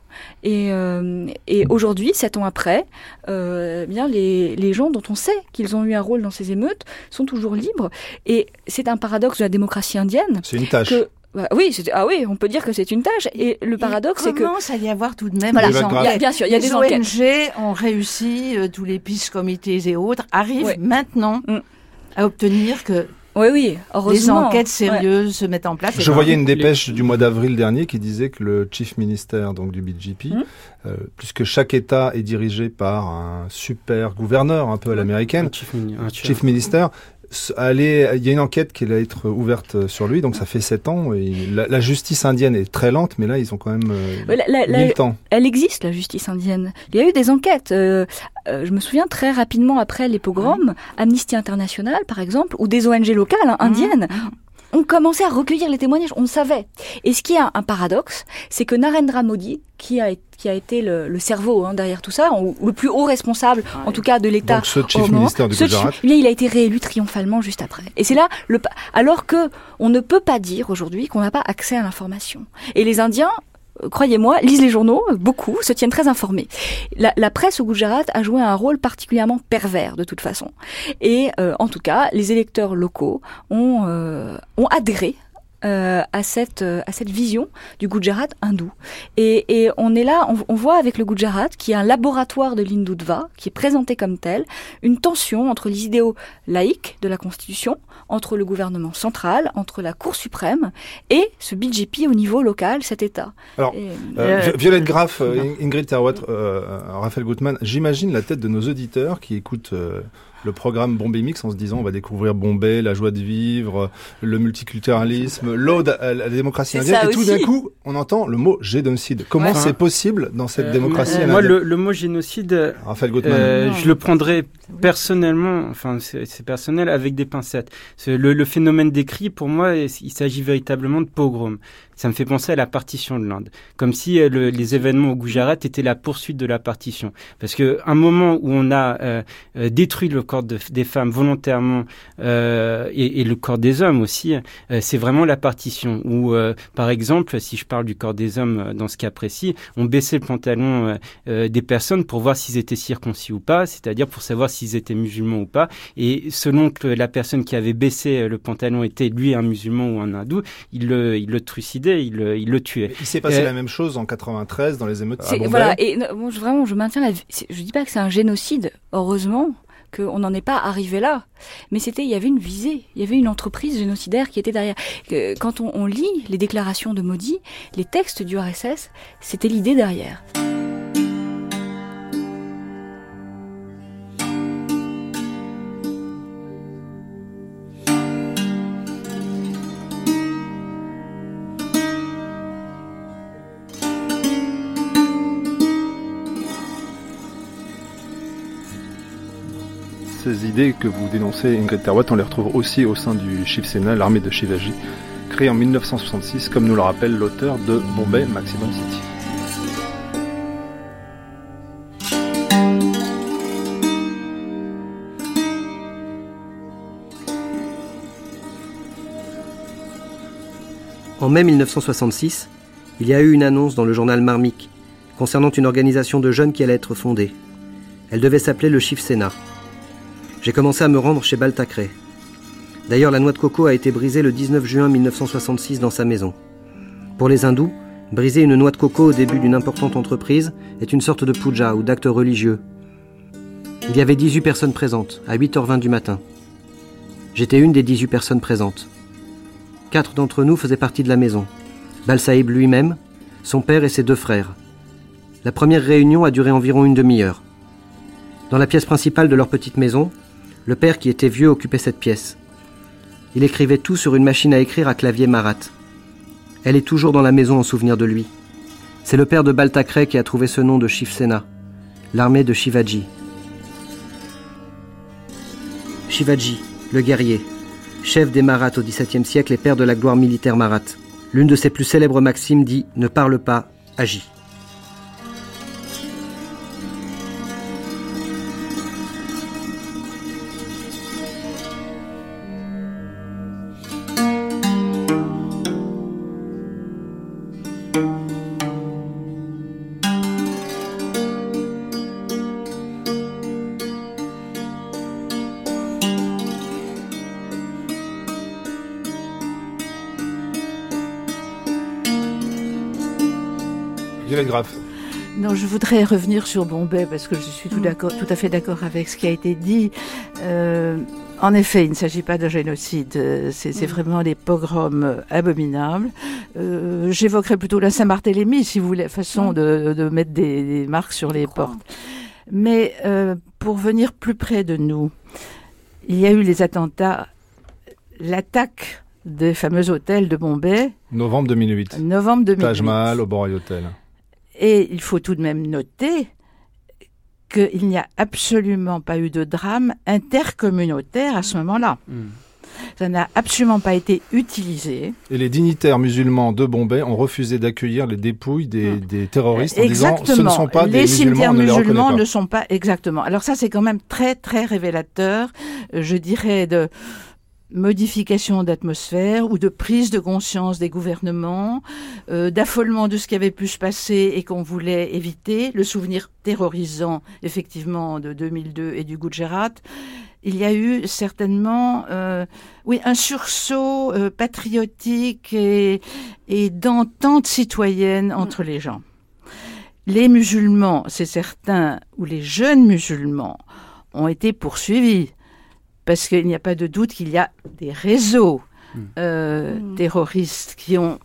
Et, euh, et aujourd'hui, sept ans après, euh, eh bien les, les, gens dont on sait qu'ils ont eu un rôle dans ces émeutes sont toujours libres. Et c'est un paradoxe de la démocratie indienne. C'est une tâche. Que, bah oui, ah oui, on peut dire que c'est une tâche. Et le paradoxe, c'est que commence à y avoir tout de même des enquêtes. bien sûr, il y a des ONG ont réussi, euh, tous les pistes comités et autres arrivent maintenant mm. à obtenir que Oui, oui, heureusement. Les enquêtes sérieuses se mettent en place. Je voyais une dépêche du mois d'avril dernier qui disait que le chief ministère donc du BGP, Hum. euh, puisque chaque État est dirigé par un super gouverneur un peu à l'américaine, Un chief, un chief- chief minister, allait- il y a une enquête qui va être ouverte sur lui, donc ça fait sept ans. Et la, la justice indienne est très lente, mais là ils ont quand même euh, la- la- mis la- le temps. elle existe, la justice indienne. Il y a eu des enquêtes. euh, euh, je me souviens très rapidement après les pogroms, Amnesty International, par exemple, ou des ONG locales hein, indiennes, ont commencé à recueillir les témoignages. On le savait. Et ce qui est un, un paradoxe, c'est que Narendra Modi, qui a, qui a été le, le cerveau hein, derrière tout ça, ou, le plus haut responsable, en tout cas de l'État, Donc ce chief du Gujarat. bien, il a été réélu triomphalement juste après. Et c'est là, le, alors que on ne peut pas dire aujourd'hui qu'on n'a pas accès à l'information. Et les Indiens, croyez-moi, lisent les journaux, euh, beaucoup, se tiennent très informés. La, la presse au Gujarat a joué un rôle particulièrement pervers de toute façon. Et euh, en tout cas, les électeurs locaux ont, euh, ont adhéré. Euh, à cette euh, à cette vision du Gujarat hindou et, et on est là on, on voit avec le Gujarat qui est un laboratoire de l'hindutva qui est présenté comme tel une tension entre les idéaux laïques de la Constitution, entre le gouvernement central, entre la Cour suprême et ce BJP au niveau local, cet État. Alors, Et, Euh, Euh, Vi- Violette Graff, euh, In- Ingrid Terwat, euh, Raphaël Gutmann, j'imagine la tête de nos auditeurs qui écoutent euh, le programme Bombay Mix en se disant on va découvrir Bombay, la joie de vivre, le multiculturalisme, l'ode à la démocratie indienne, et tout d'un coup on entend le mot génocide. Comment Ouais. c'est possible dans cette Euh, démocratie moi, à moi, le, le mot génocide, Raphaël Gutmann. Euh, je le prendrais personnellement, enfin c'est personnel, avec des pincettes. Le, le phénomène décrit, pour moi, il s'agit véritablement de pogrom. Ça me fait penser à la partition de l'Inde, comme si euh, le- les événements au Gujarat étaient la poursuite de la partition. Parce que un moment où on a euh, euh, détruit le corps de- des femmes volontairement et, le corps des hommes aussi, c'est vraiment la partition. Euh, par exemple, si je parle du corps des hommes dans ce cas précis, on baissait le pantalon des personnes pour voir s'ils étaient circoncis ou pas, c'est-à-dire pour savoir s'ils étaient musulmans ou pas. Et selon que la personne qui avait baissé le pantalon était lui un musulman ou un hindou, il le, il le trucidait, il le, il le tuait. Il s'est passé Euh, la même chose en 93 dans les émeutes à Bombay. voilà, et je- vraiment, je maintiens la. Je dis pas que c'est un génocide, heureusement qu'on n'en est pas arrivé là. Mais c'était, il y avait une visée, il y avait une entreprise génocidaire qui était derrière. Quand on, on lit les déclarations de Modi, les textes du RSS, c'était l'idée derrière. Idées que vous dénoncez, Ingrid Terwat, on les retrouve aussi au sein du Shiv Sena, l'armée de Shivaji, créée en 1966, comme nous le rappelle l'auteur de Bombay Maximum City. En mai 1966, il y a eu une annonce dans le journal Marmik concernant une organisation de jeunes qui allait être fondée. Elle devait s'appeler le Shiv Sena. J'ai commencé à me rendre chez Baltacré. D'ailleurs, la noix de coco a été brisée le 19 juin 1966 dans sa maison. Pour les hindous, briser une noix de coco au début d'une importante entreprise est une sorte de puja ou d'acte religieux. Il y avait 18 personnes présentes, à 8h20 du matin. J'étais une des 18 personnes présentes. Quatre d'entre nous faisaient partie de la maison. Balsaïb lui-même, son père et ses deux frères. La première réunion a duré environ une demi-heure. Dans la pièce principale de leur petite maison, le père qui était vieux occupait cette pièce. Il écrivait tout sur une machine à écrire à clavier Marat. Elle est toujours dans la maison en souvenir de lui. C'est le père de Baltacré qui a trouvé ce nom de Shiv Sena, l'armée de Shivaji. Shivaji, le guerrier, chef des Maraths au XVIIe siècle et père de la gloire militaire Marathe. L'une de ses plus célèbres maximes dit Ne parle pas, agis. Voudrais revenir sur Bombay parce que je suis tout, Mm. d'accord, tout à fait d'accord avec ce qui a été dit. Euh, En effet, il ne s'agit pas de génocide, c'est mm. vraiment des pogroms abominables. Euh, J'évoquerai plutôt la Saint-Barthélemy, si vous voulez, façon mm. de, mettre des, marques sur les portes. Mais euh, pour venir plus près de nous, il y a eu les attentats, l'attaque des fameux hôtels de Bombay. Novembre 2008. Novembre 2008. Taj Mahal, Oberoi Hotel. Et il faut tout de même noter qu'il n'y a absolument pas eu de drame intercommunautaire à ce moment-là. Hmm. Ça n'a absolument pas été utilisé. Et les dignitaires musulmans de Bombay ont refusé d'accueillir les dépouilles des, hmm. terroristes en disant ce ne sont pas des musulmans, Les musulmans ne sont pas exactement. Alors ça c'est quand même très très révélateur, euh, je dirais de modification d'atmosphère ou de prise de conscience des gouvernements, euh, d'affolement de ce qui avait pu se passer et qu'on voulait éviter, le souvenir terrorisant effectivement de 2002 et du Gujarat. Il y a eu certainement, euh, oui, un sursaut euh, patriotique et, et d'entente citoyenne entre les gens. Les musulmans, c'est certain, ou les jeunes musulmans, ont été poursuivis parce qu'il n'y a pas de doute qu'il y a des réseaux hmm. euh, hmm. terroristes qui ont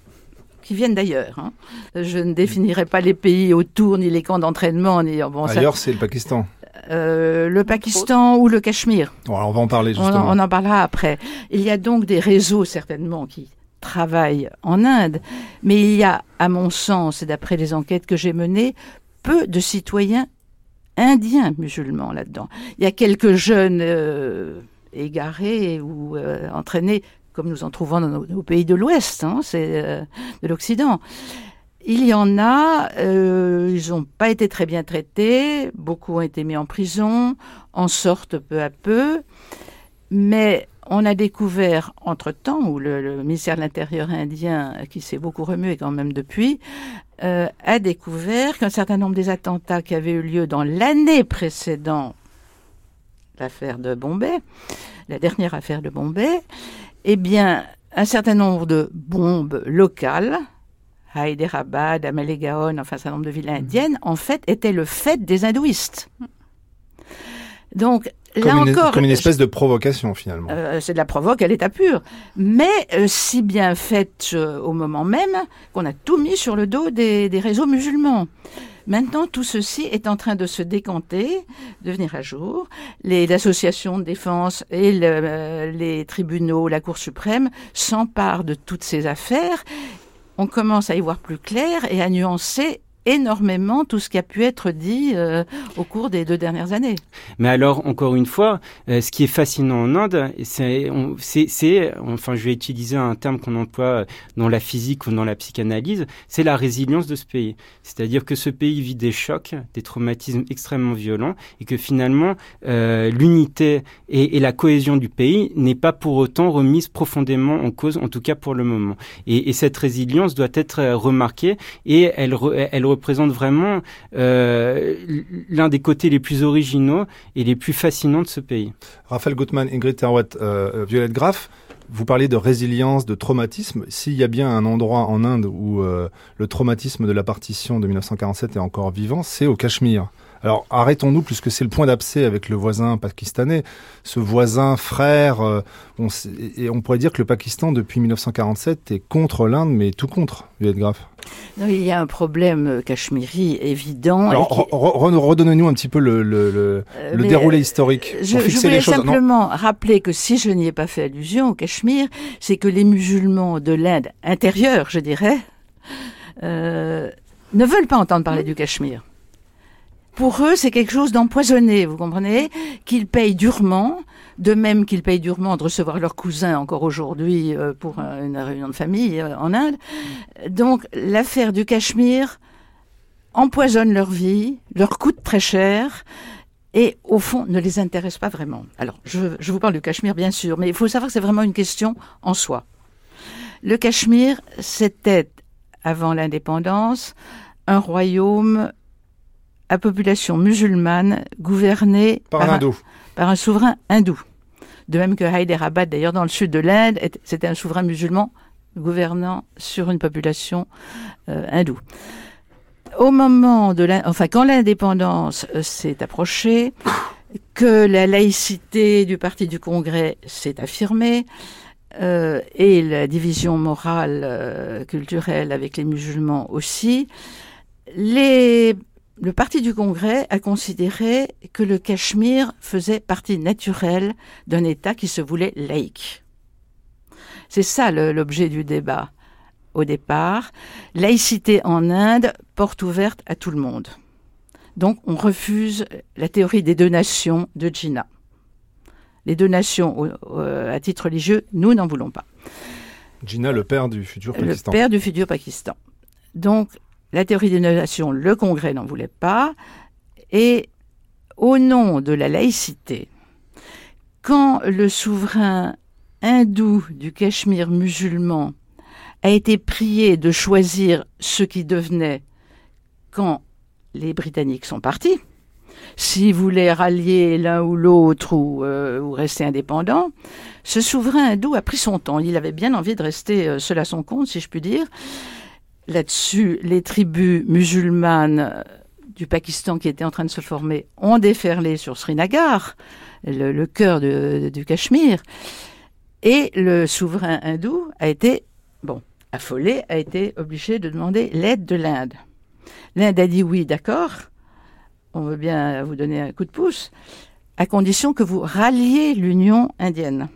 qui viennent d'ailleurs. Hein. Je ne définirai pas les pays autour, ni les camps d'entraînement, ni bon, ailleurs, c'est le Pakistan. Euh, le Pakistan ou le Cachemire. Bon, alors on va en parler justement. On, on, en parlera après. Il y a donc des réseaux certainement qui travaillent en Inde, mais il y a, à mon sens, et d'après les enquêtes que j'ai menées, peu de citoyens indiens musulmans là-dedans. Il y a quelques jeunes euh, égarés ou euh, entraînés, comme nous en trouvons dans nos, pays de l'Ouest, hein, c'est euh, de l'Occident. Il y en a, ils n'ont pas été très bien traités, beaucoup ont été mis en prison, en sortent peu à peu, mais on a découvert entre-temps, où le, ministère de l'Intérieur indien, qui s'est beaucoup remué quand même depuis, euh, a découvert qu'un certain nombre des attentats qui avaient eu lieu dans l'année précédente, l'affaire de Bombay, la dernière affaire de Bombay, eh bien, un certain nombre de bombes locales, Hyderabad, Amalegaon, enfin un certain nombre de villes indiennes, en fait, étaient le fait des hindouistes. Donc, là encore, comme une espèce de provocation finalement. Euh, c'est de la provoque à l'état pur, mais euh, si bien faite euh, au moment même qu'on a tout mis sur le dos des, réseaux musulmans. Maintenant, tout ceci est en train de se décanter, de venir à jour. Les associations de défense et les tribunaux, la Cour suprême s'emparent de toutes ces affaires. On commence à y voir plus clair et à nuancer énormément tout ce qui a pu être dit euh, au cours des deux dernières années. Mais alors, encore une fois, euh, ce qui est fascinant en Inde, c'est, enfin, je vais utiliser un terme qu'on emploie dans la physique ou dans la psychanalyse, c'est la résilience de ce pays. C'est-à-dire que ce pays vit des chocs, des traumatismes extrêmement violents, et que finalement, euh, l'unité et, la cohésion du pays n'est pas pour autant remise profondément en cause, en tout cas pour le moment. Et, et cette résilience doit être remarquée, et elle, elle représente vraiment euh, l'un des côtés les plus originaux et les plus fascinants de ce pays. Raphaël Gutmann, Ingrid Terwet, euh, euh, Violette Graff, vous parlez de résilience, de traumatisme. S'il y a bien un endroit en Inde où le traumatisme de la partition de 1947 est encore vivant, c'est au Cachemire. Alors arrêtons-nous, puisque c'est le point d'abcès avec le voisin pakistanais, ce voisin frère, euh, on, et on pourrait dire que le Pakistan, depuis 1947, est contre l'Inde, mais tout contre, Graff. Non, il y a un problème euh, cachemiri évident. Alors, redonnez-nous un petit peu le, le, le, euh, déroulé historique. Je, pour fixer je voulais simplement rappeler que si je n'y ai pas fait allusion au Cachemire, c'est que les musulmans de l'Inde intérieure, je dirais, euh, ne veulent pas entendre parler du Cachemire pour eux, c'est quelque chose d'empoisonné, vous comprenez Qu'ils payent durement, de même qu'ils payent durement de recevoir leurs cousins encore aujourd'hui euh, pour une réunion de famille euh, en Inde. Donc l'affaire du Cachemire empoisonne leur vie, leur coûte très cher et au fond ne les intéresse pas vraiment. Alors je, je vous parle du Cachemire bien sûr, mais il faut savoir que c'est vraiment une question en soi. Le Cachemire, c'était avant l'indépendance un royaume à population musulmane gouvernée par, un, par un souverain hindou. De même que Hyderabad, d'ailleurs, dans le sud de l'Inde, c'était un souverain musulman gouvernant sur une population euh, hindoue. Au moment de enfin, quand l'indépendance euh, s'est approchée, que la laïcité du Parti du Congrès s'est affirmée, euh, et la division morale euh, culturelle avec les musulmans aussi, les, le Parti du Congrès a considéré que le Cachemire faisait partie naturelle d'un État qui se voulait laïque. C'est ça l'objet du débat au départ. Laïcité en Inde, porte ouverte à tout le monde. Donc on refuse la théorie des deux nations de Jinnah les deux nations à titre religieux, nous n'en voulons pas. Jinnah, le père du futur Pakistan. Le père du futur Pakistan. Donc, la théorie des nations, le Congrès n'en voulait pas. Et au nom de la laïcité, quand le souverain hindou du Cachemire musulman a été prié de choisir ce qui devenait quand les Britanniques sont partis, s'il voulait rallier l'un ou l'autre euh, ou, rester indépendant, ce souverain hindou a pris son temps. Il avait bien envie de rester euh, seul à son compte, si je puis dire. Là-dessus, les tribus musulmanes euh, du Pakistan qui étaient en train de se former ont déferlé sur Srinagar, le, cœur du Cachemire. Et le souverain hindou a été, bon, affolé, a été obligé de demander l'aide de l'Inde. L'Inde a dit oui, d'accord, on veut bien vous donner un coup de pouce, à condition que vous ralliez l'Union indienne.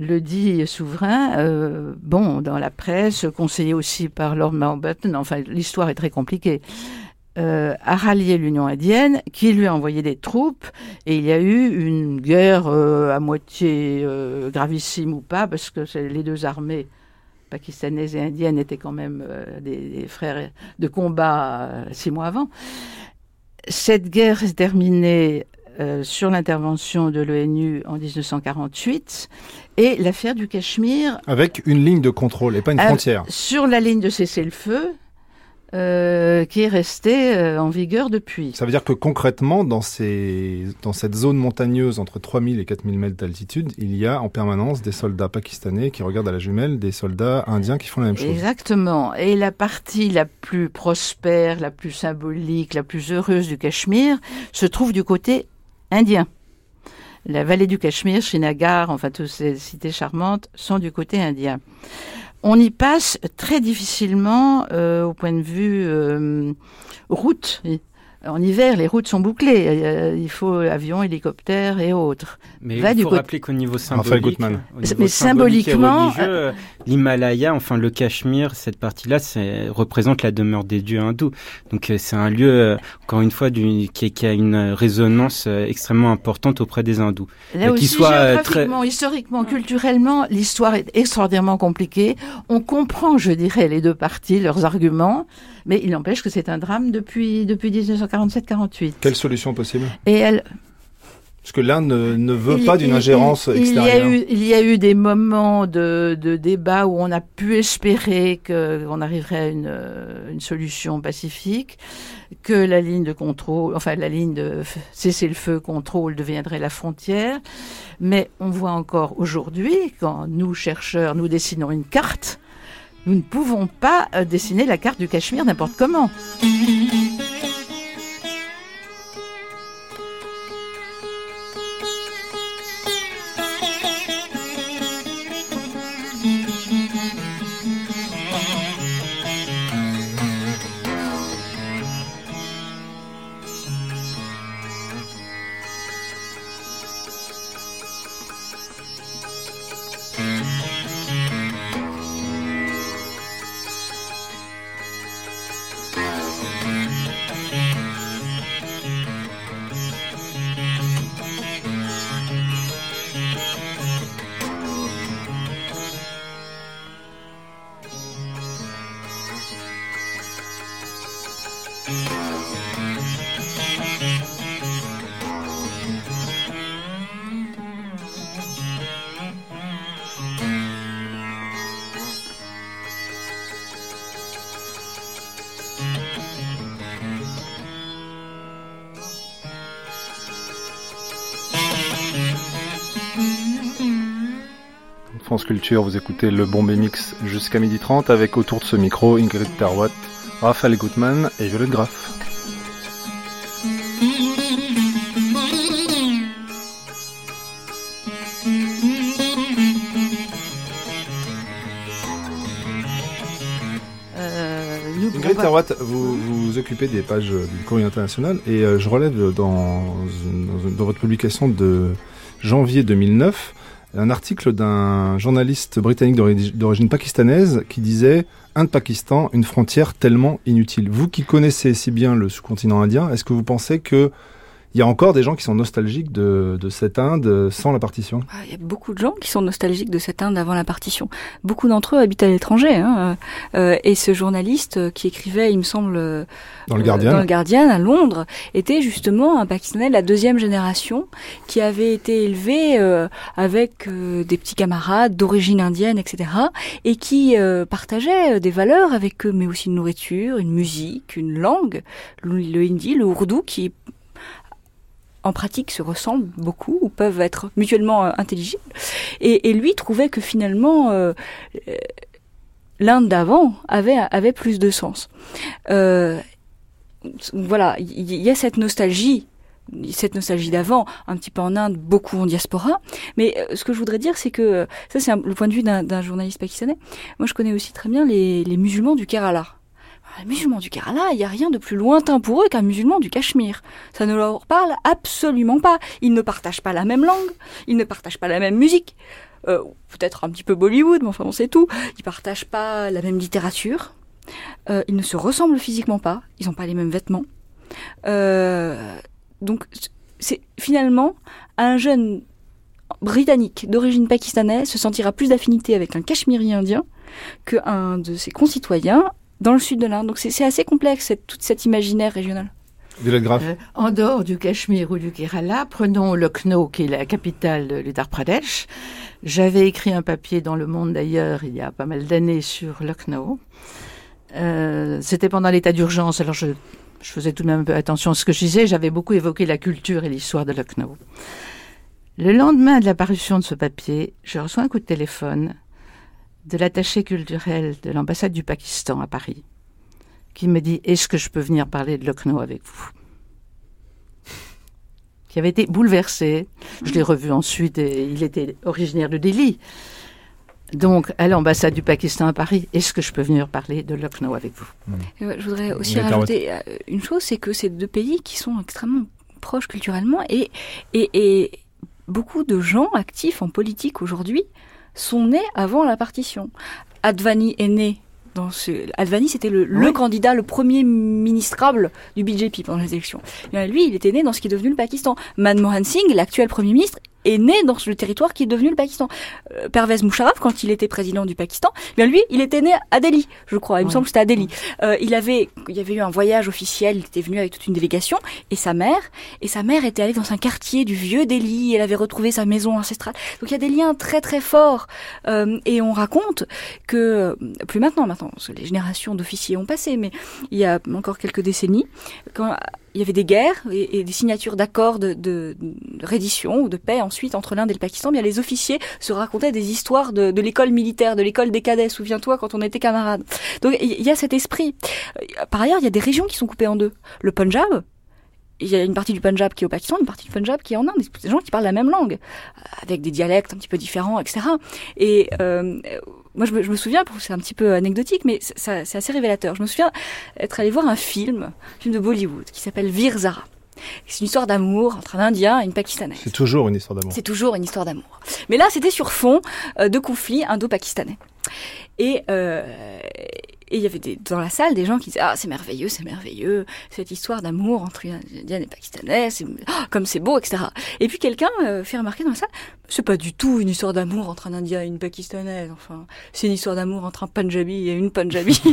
Le dit souverain, euh, bon, dans la presse, conseillé aussi par Lord Mountbatten, enfin l'histoire est très compliquée, euh, a rallié l'Union indienne, qui lui a envoyé des troupes, et il y a eu une guerre euh, à moitié gravissime ou pas, parce que les deux armées pakistanaises et indiennes étaient quand même des, frères de combat six mois avant. Cette guerre s'est terminée sur l'intervention de l'ONU en 1948 et l'affaire du Cachemire. Avec une ligne de contrôle et pas une frontière. Sur la ligne de cessez-le-feu, euh, qui est resté euh, en vigueur depuis. Ça veut dire que concrètement, dans, ces, dans cette zone montagneuse entre 3000 et 4000 mètres d'altitude, il y a en permanence des soldats pakistanais qui regardent à la jumelle des soldats indiens qui font la même chose. Exactement. Et la partie la plus prospère, la plus symbolique, la plus heureuse du Cachemire se trouve du côté indien. La vallée du Cachemire, Srinagar, enfin toutes ces cités charmantes, sont du côté indien on y passe très difficilement euh, au point de vue euh, route. En hiver, les routes sont bouclées. Euh, il faut avion, hélicoptère et autres. Mais il faut rappeler qu'au niveau symbolique, mais symboliquement, l'Himalaya, enfin le Cachemire, cette partie-là, représente la demeure des dieux hindous. Donc c'est un lieu, encore une fois, du, qui, qui, a une résonance extrêmement importante auprès des hindous. Là aussi, soit très... historiquement, culturellement, l'histoire est extraordinairement compliquée. On comprend, je dirais, les deux parties, leurs arguments. Mais il n'empêche que c'est un drame depuis, depuis 1947-48. Quelle solution possible? Et elle, parce que l'Inde ne, veut pas d'une ingérence extérieure. Il y, a eu, il y a eu des moments de, de débat où on a pu espérer qu'on arriverait à une, une, solution pacifique, que la ligne de contrôle, enfin la ligne de cessez-le-feu contrôle deviendrait la frontière. Mais on voit encore aujourd'hui, quand nous chercheurs, nous dessinons une carte, nous ne pouvons pas euh, dessiner la carte du Cachemire n'importe comment. France Culture, vous écoutez le Bombay Mix jusqu'à 12h30 avec autour de ce micro Ingrid Tarwat, Raphaël Gutmann et Violette Graff. Ingrid Tarwat, vous vous occupez des pages du courrier international et euh, je relève dans, dans, dans votre publication de janvier 2009 un article d'un journaliste britannique d'origine pakistanaise qui disait Inde-Pakistan, une frontière tellement inutile. Vous qui connaissez si bien le sous-continent indien, est-ce que vous pensez que il y a encore des gens qui sont nostalgiques de, de cette Inde sans la partition. Ah, il y a beaucoup de gens qui sont nostalgiques de cette Inde avant la partition. Beaucoup d'entre eux habitent à l'étranger. Hein. Euh, et ce journaliste qui écrivait, il me semble, dans le Guardian, dans le Guardian à Londres, était justement un Pakistanais de la deuxième génération qui avait été élevé euh, avec euh, des petits camarades d'origine indienne, etc. Et qui euh, partageait des valeurs avec eux, mais aussi une nourriture, une musique, une langue, le, le hindi, le ourdou, qui en pratique se ressemblent beaucoup ou peuvent être mutuellement euh, intelligibles. Et, lui trouvait que finalement euh, l'Inde d'avant avait avait plus de sens. Euh, voilà, il y, a cette nostalgie cette nostalgie d'avant, un petit peu en Inde, beaucoup en diaspora. Mais euh, ce que je voudrais dire, c'est que ça, c'est le point de vue d'un journaliste pakistanais. Moi, je connais aussi très bien les musulmans du Kerala les musulmans du Kerala, il n'y a rien de plus lointain pour eux qu'un musulman du Cachemire. Ça ne leur parle absolument pas. Ils ne partagent pas la même langue, ils ne partagent pas la même musique. Euh, peut-être un petit peu Bollywood, mais enfin on sait tout. Ils partagent pas la même littérature. Euh, ils ne se ressemblent physiquement pas. Ils n'ont pas les mêmes vêtements. Euh, donc c'est finalement un jeune britannique d'origine pakistanaise se sentira plus d'affinité avec un cachemiri indien qu'un de ses concitoyens dans le sud de l'Inde. Donc c'est assez complexe, cette, toute cet imaginaire régional. Euh, en dehors du Cachemire ou du Kerala, prenons Lucknow, qui est la capitale de l'Uttar Pradesh. J'avais écrit un papier dans Le Monde d'ailleurs il y a pas mal d'années sur Lucknow. Euh, C'était pendant l'état d'urgence, alors je, je, faisais tout de même un peu attention à ce que je disais. J'avais beaucoup évoqué la culture et l'histoire de Lucknow. Le lendemain de la parution de ce papier, je reçois un coup de téléphone de l'attaché culturel de l'ambassade du Pakistan à Paris, qui me dit Est-ce que je peux venir parler de Lucknow avec vous? Qui avait été bouleversé. Je l'ai revu ensuite et il était originaire de Delhi. Donc, à l'ambassade du Pakistan à Paris, est-ce que je peux venir parler de Lucknow avec vous? Je voudrais aussi rajouter euh, une chose, c'est que c'est deux pays qui sont extrêmement proches culturellement et, et, et beaucoup de gens actifs en politique aujourd'hui sont nés avant la partition. Advani est né dans ce... Advani, c'était le, le, candidat, le premier ministrable du BJP pendant les élections. lui, il était né dans ce qui est devenu le Pakistan. Manmohan Singh, l'actuel premier ministre, est né dans le territoire qui est devenu le Pakistan. Euh, Pervez Musharraf, quand il était président du Pakistan, bien lui, il était né à Delhi, je crois. Il me semble que c'était à Delhi. Euh, il avait, il y avait eu un voyage officiel. Il était venu avec toute une délégation et sa mère. Et sa mère était allée dans un quartier du vieux Delhi. Elle avait retrouvé sa maison ancestrale. Donc il y a des liens très très forts. Euh, et on raconte que plus maintenant, maintenant, parce que les générations d'officiers ont passé, mais il y a encore quelques décennies, quand il y avait des guerres et, des signatures d'accords de, de, reddition ou de paix ensuite entre l'Inde et le Pakistan. Bien les officiers se racontaient des histoires de, de l'école militaire, de l'école des cadets. Souviens-toi quand on était camarades. Donc il y a cet esprit. Euh, par ailleurs, il y a des régions qui sont coupées en deux. Le Punjab, il y a une partie du Punjab qui est au Pakistan, une partie du Punjab qui est en Inde. Des gens qui parlent la même langue, avec des dialectes un petit peu différents, etc. Et euh, moi, je me, je me souviens, c'est un petit peu anecdotique, mais c'est assez révélateur. Je me souviens être allé voir un film, un film de Bollywood, qui s'appelle Vir Zara. C'est une histoire d'amour entre un Indien et une Pakistanaise. C'est toujours une histoire d'amour. C'est toujours une histoire d'amour. Mais là, c'était sur fond euh, de conflit indo-pakistanais. Et, euh, et il y avait des, dans la salle des gens qui disaient Ah, c'est merveilleux, c'est merveilleux, cette histoire d'amour entre Indienne et Pakistanais, oh, comme c'est beau, etc. Et puis quelqu'un euh, fait remarquer dans la salle C'est pas du tout une histoire d'amour entre un Indien et une Pakistanaise, enfin, c'est une histoire d'amour entre un Punjabi et une Punjabi. *laughs*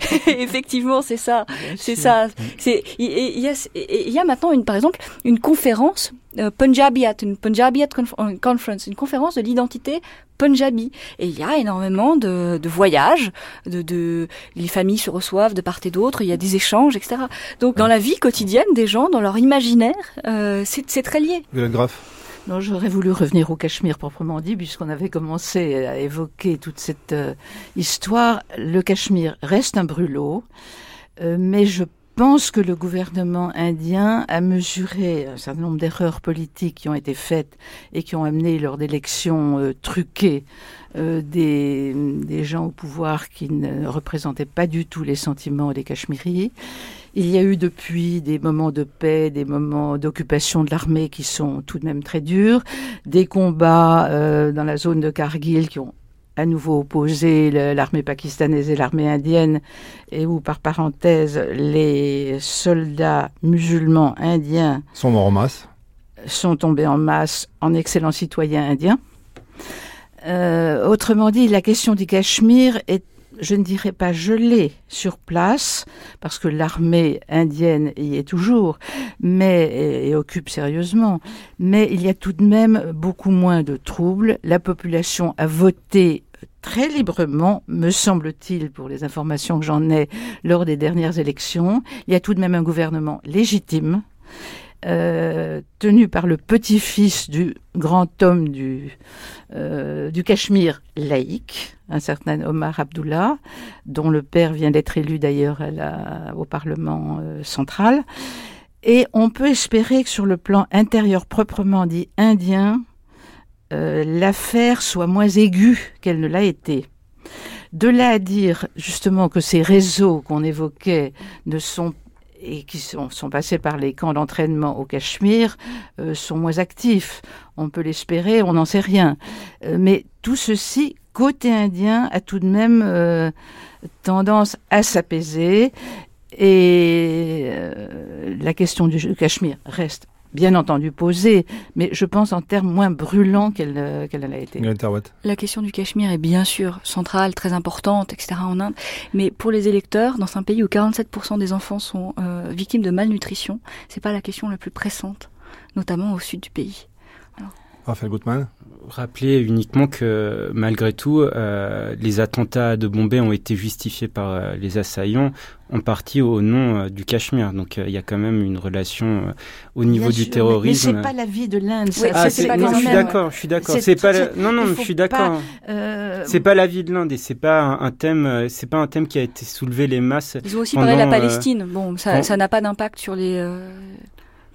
*laughs* effectivement, c'est ça, c'est ça. C'est, il y, y a maintenant, une, par exemple, une conférence euh, Punjabiyat, une Punjabiyat euh, Conference, une conférence de l'identité punjabi. Et il y a énormément de, de voyages, de, de, les familles se reçoivent de part et d'autre, il y a des échanges, etc. Donc dans la vie quotidienne des gens, dans leur imaginaire, euh, c'est très lié. Non, j'aurais voulu revenir au Cachemire proprement dit, puisqu'on avait commencé à évoquer toute cette euh, histoire. Le Cachemire reste un brûlot, euh, mais je pense que le gouvernement indien a mesuré un certain nombre d'erreurs politiques qui ont été faites et qui ont amené lors d'élections euh, truquées euh, des, des, gens au pouvoir qui ne représentaient pas du tout les sentiments des Cachemiris. Il y a eu depuis des moments de paix, des moments d'occupation de l'armée qui sont tout de même très durs, des combats euh, dans la zone de Kargil qui ont à nouveau opposé l'armée pakistanaise et l'armée indienne, et où, par parenthèse, les soldats musulmans indiens sont morts en masse, sont tombés en masse en excellents citoyens indiens. Euh, autrement dit, la question du Cachemire est je ne dirais pas gelée sur place, parce que l'armée indienne y est toujours, mais et, occupe sérieusement. Mais il y a tout de même beaucoup moins de troubles. La population a voté très librement, me semble-t-il, pour les informations que j'en ai lors des dernières élections. Il y a tout de même un gouvernement légitime. Euh, tenu par le petit-fils du grand homme du, euh, du Cachemire laïque, un certain Omar Abdullah, dont le père vient d'être élu d'ailleurs au Parlement euh, central. Et on peut espérer que sur le plan intérieur proprement dit indien, euh, l'affaire soit moins aiguë qu'elle ne l'a été. De là à dire justement que ces réseaux qu'on évoquait ne sont et qui sont, passés par les camps d'entraînement au Cachemire euh, sont moins actifs. On peut l'espérer, on n'en sait rien. Euh, mais tout ceci, côté indien, a tout de même tendance à s'apaiser. Et la question du Cachemire reste bien entendu posée, mais je pense en termes moins brûlants qu'elle euh, qu'elle a été. La question du Cachemire est bien sûr centrale, très importante, etc. en Inde, mais pour les électeurs, dans un pays où 47% des enfants sont euh, victimes de malnutrition, c'est pas la question la plus pressante, notamment au sud du pays. Raphaël Gutmann Rappeler uniquement que malgré tout, euh, les attentats de Bombay ont été justifiés par euh, les assaillants en partie au nom euh, du Cachemire. Donc il y a quand même une relation au niveau du terrorisme. Mais, c'est pas la vie de l'Inde. ah, c'est, non, je suis d'accord. Je suis d'accord. C'est pas. Non, non, je suis d'accord. C'est pas la vie de l'Inde et c'est pas un, thème. C'est pas un thème qui a été soulevé les masses. Ils ont aussi parlé de la Palestine. Bon, ça, ça n'a pas d'impact sur les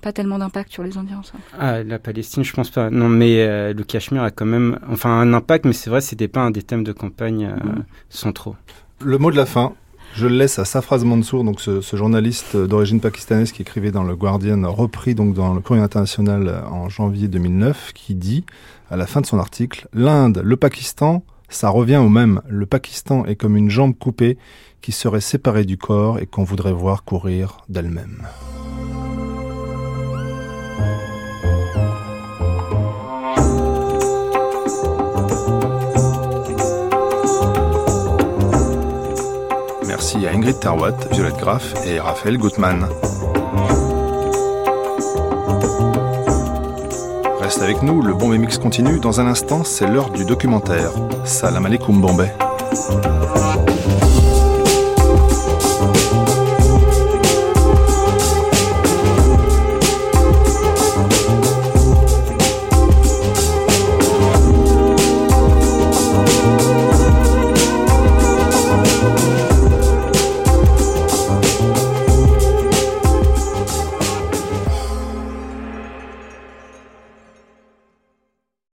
pas tellement d'impact sur les Indiens, ça. Ah, la Palestine, je pense pas. Non, mais euh, le Cachemire a quand même, enfin, un impact, mais c'est vrai, c'était pas un des thèmes de campagne euh, mm. centraux. Le mot de la fin. Je le laisse à Safraz Mansour, donc ce, ce journaliste d'origine pakistanaise qui écrivait dans le Guardian, repris donc dans le Courrier international euh, en janvier 2009, qui dit à la fin de son article l'Inde, le Pakistan, ça revient au même. Le Pakistan est comme une jambe coupée qui serait séparée du corps et qu'on voudrait voir courir d'elle-même. Merci à Ingrid Terwatt, Violette Graff et Raphaël Gutmann. Reste avec nous, le Bombay Mix continue. Dans un instant, c'est l'heure du documentaire. Salam alaikum Bombay.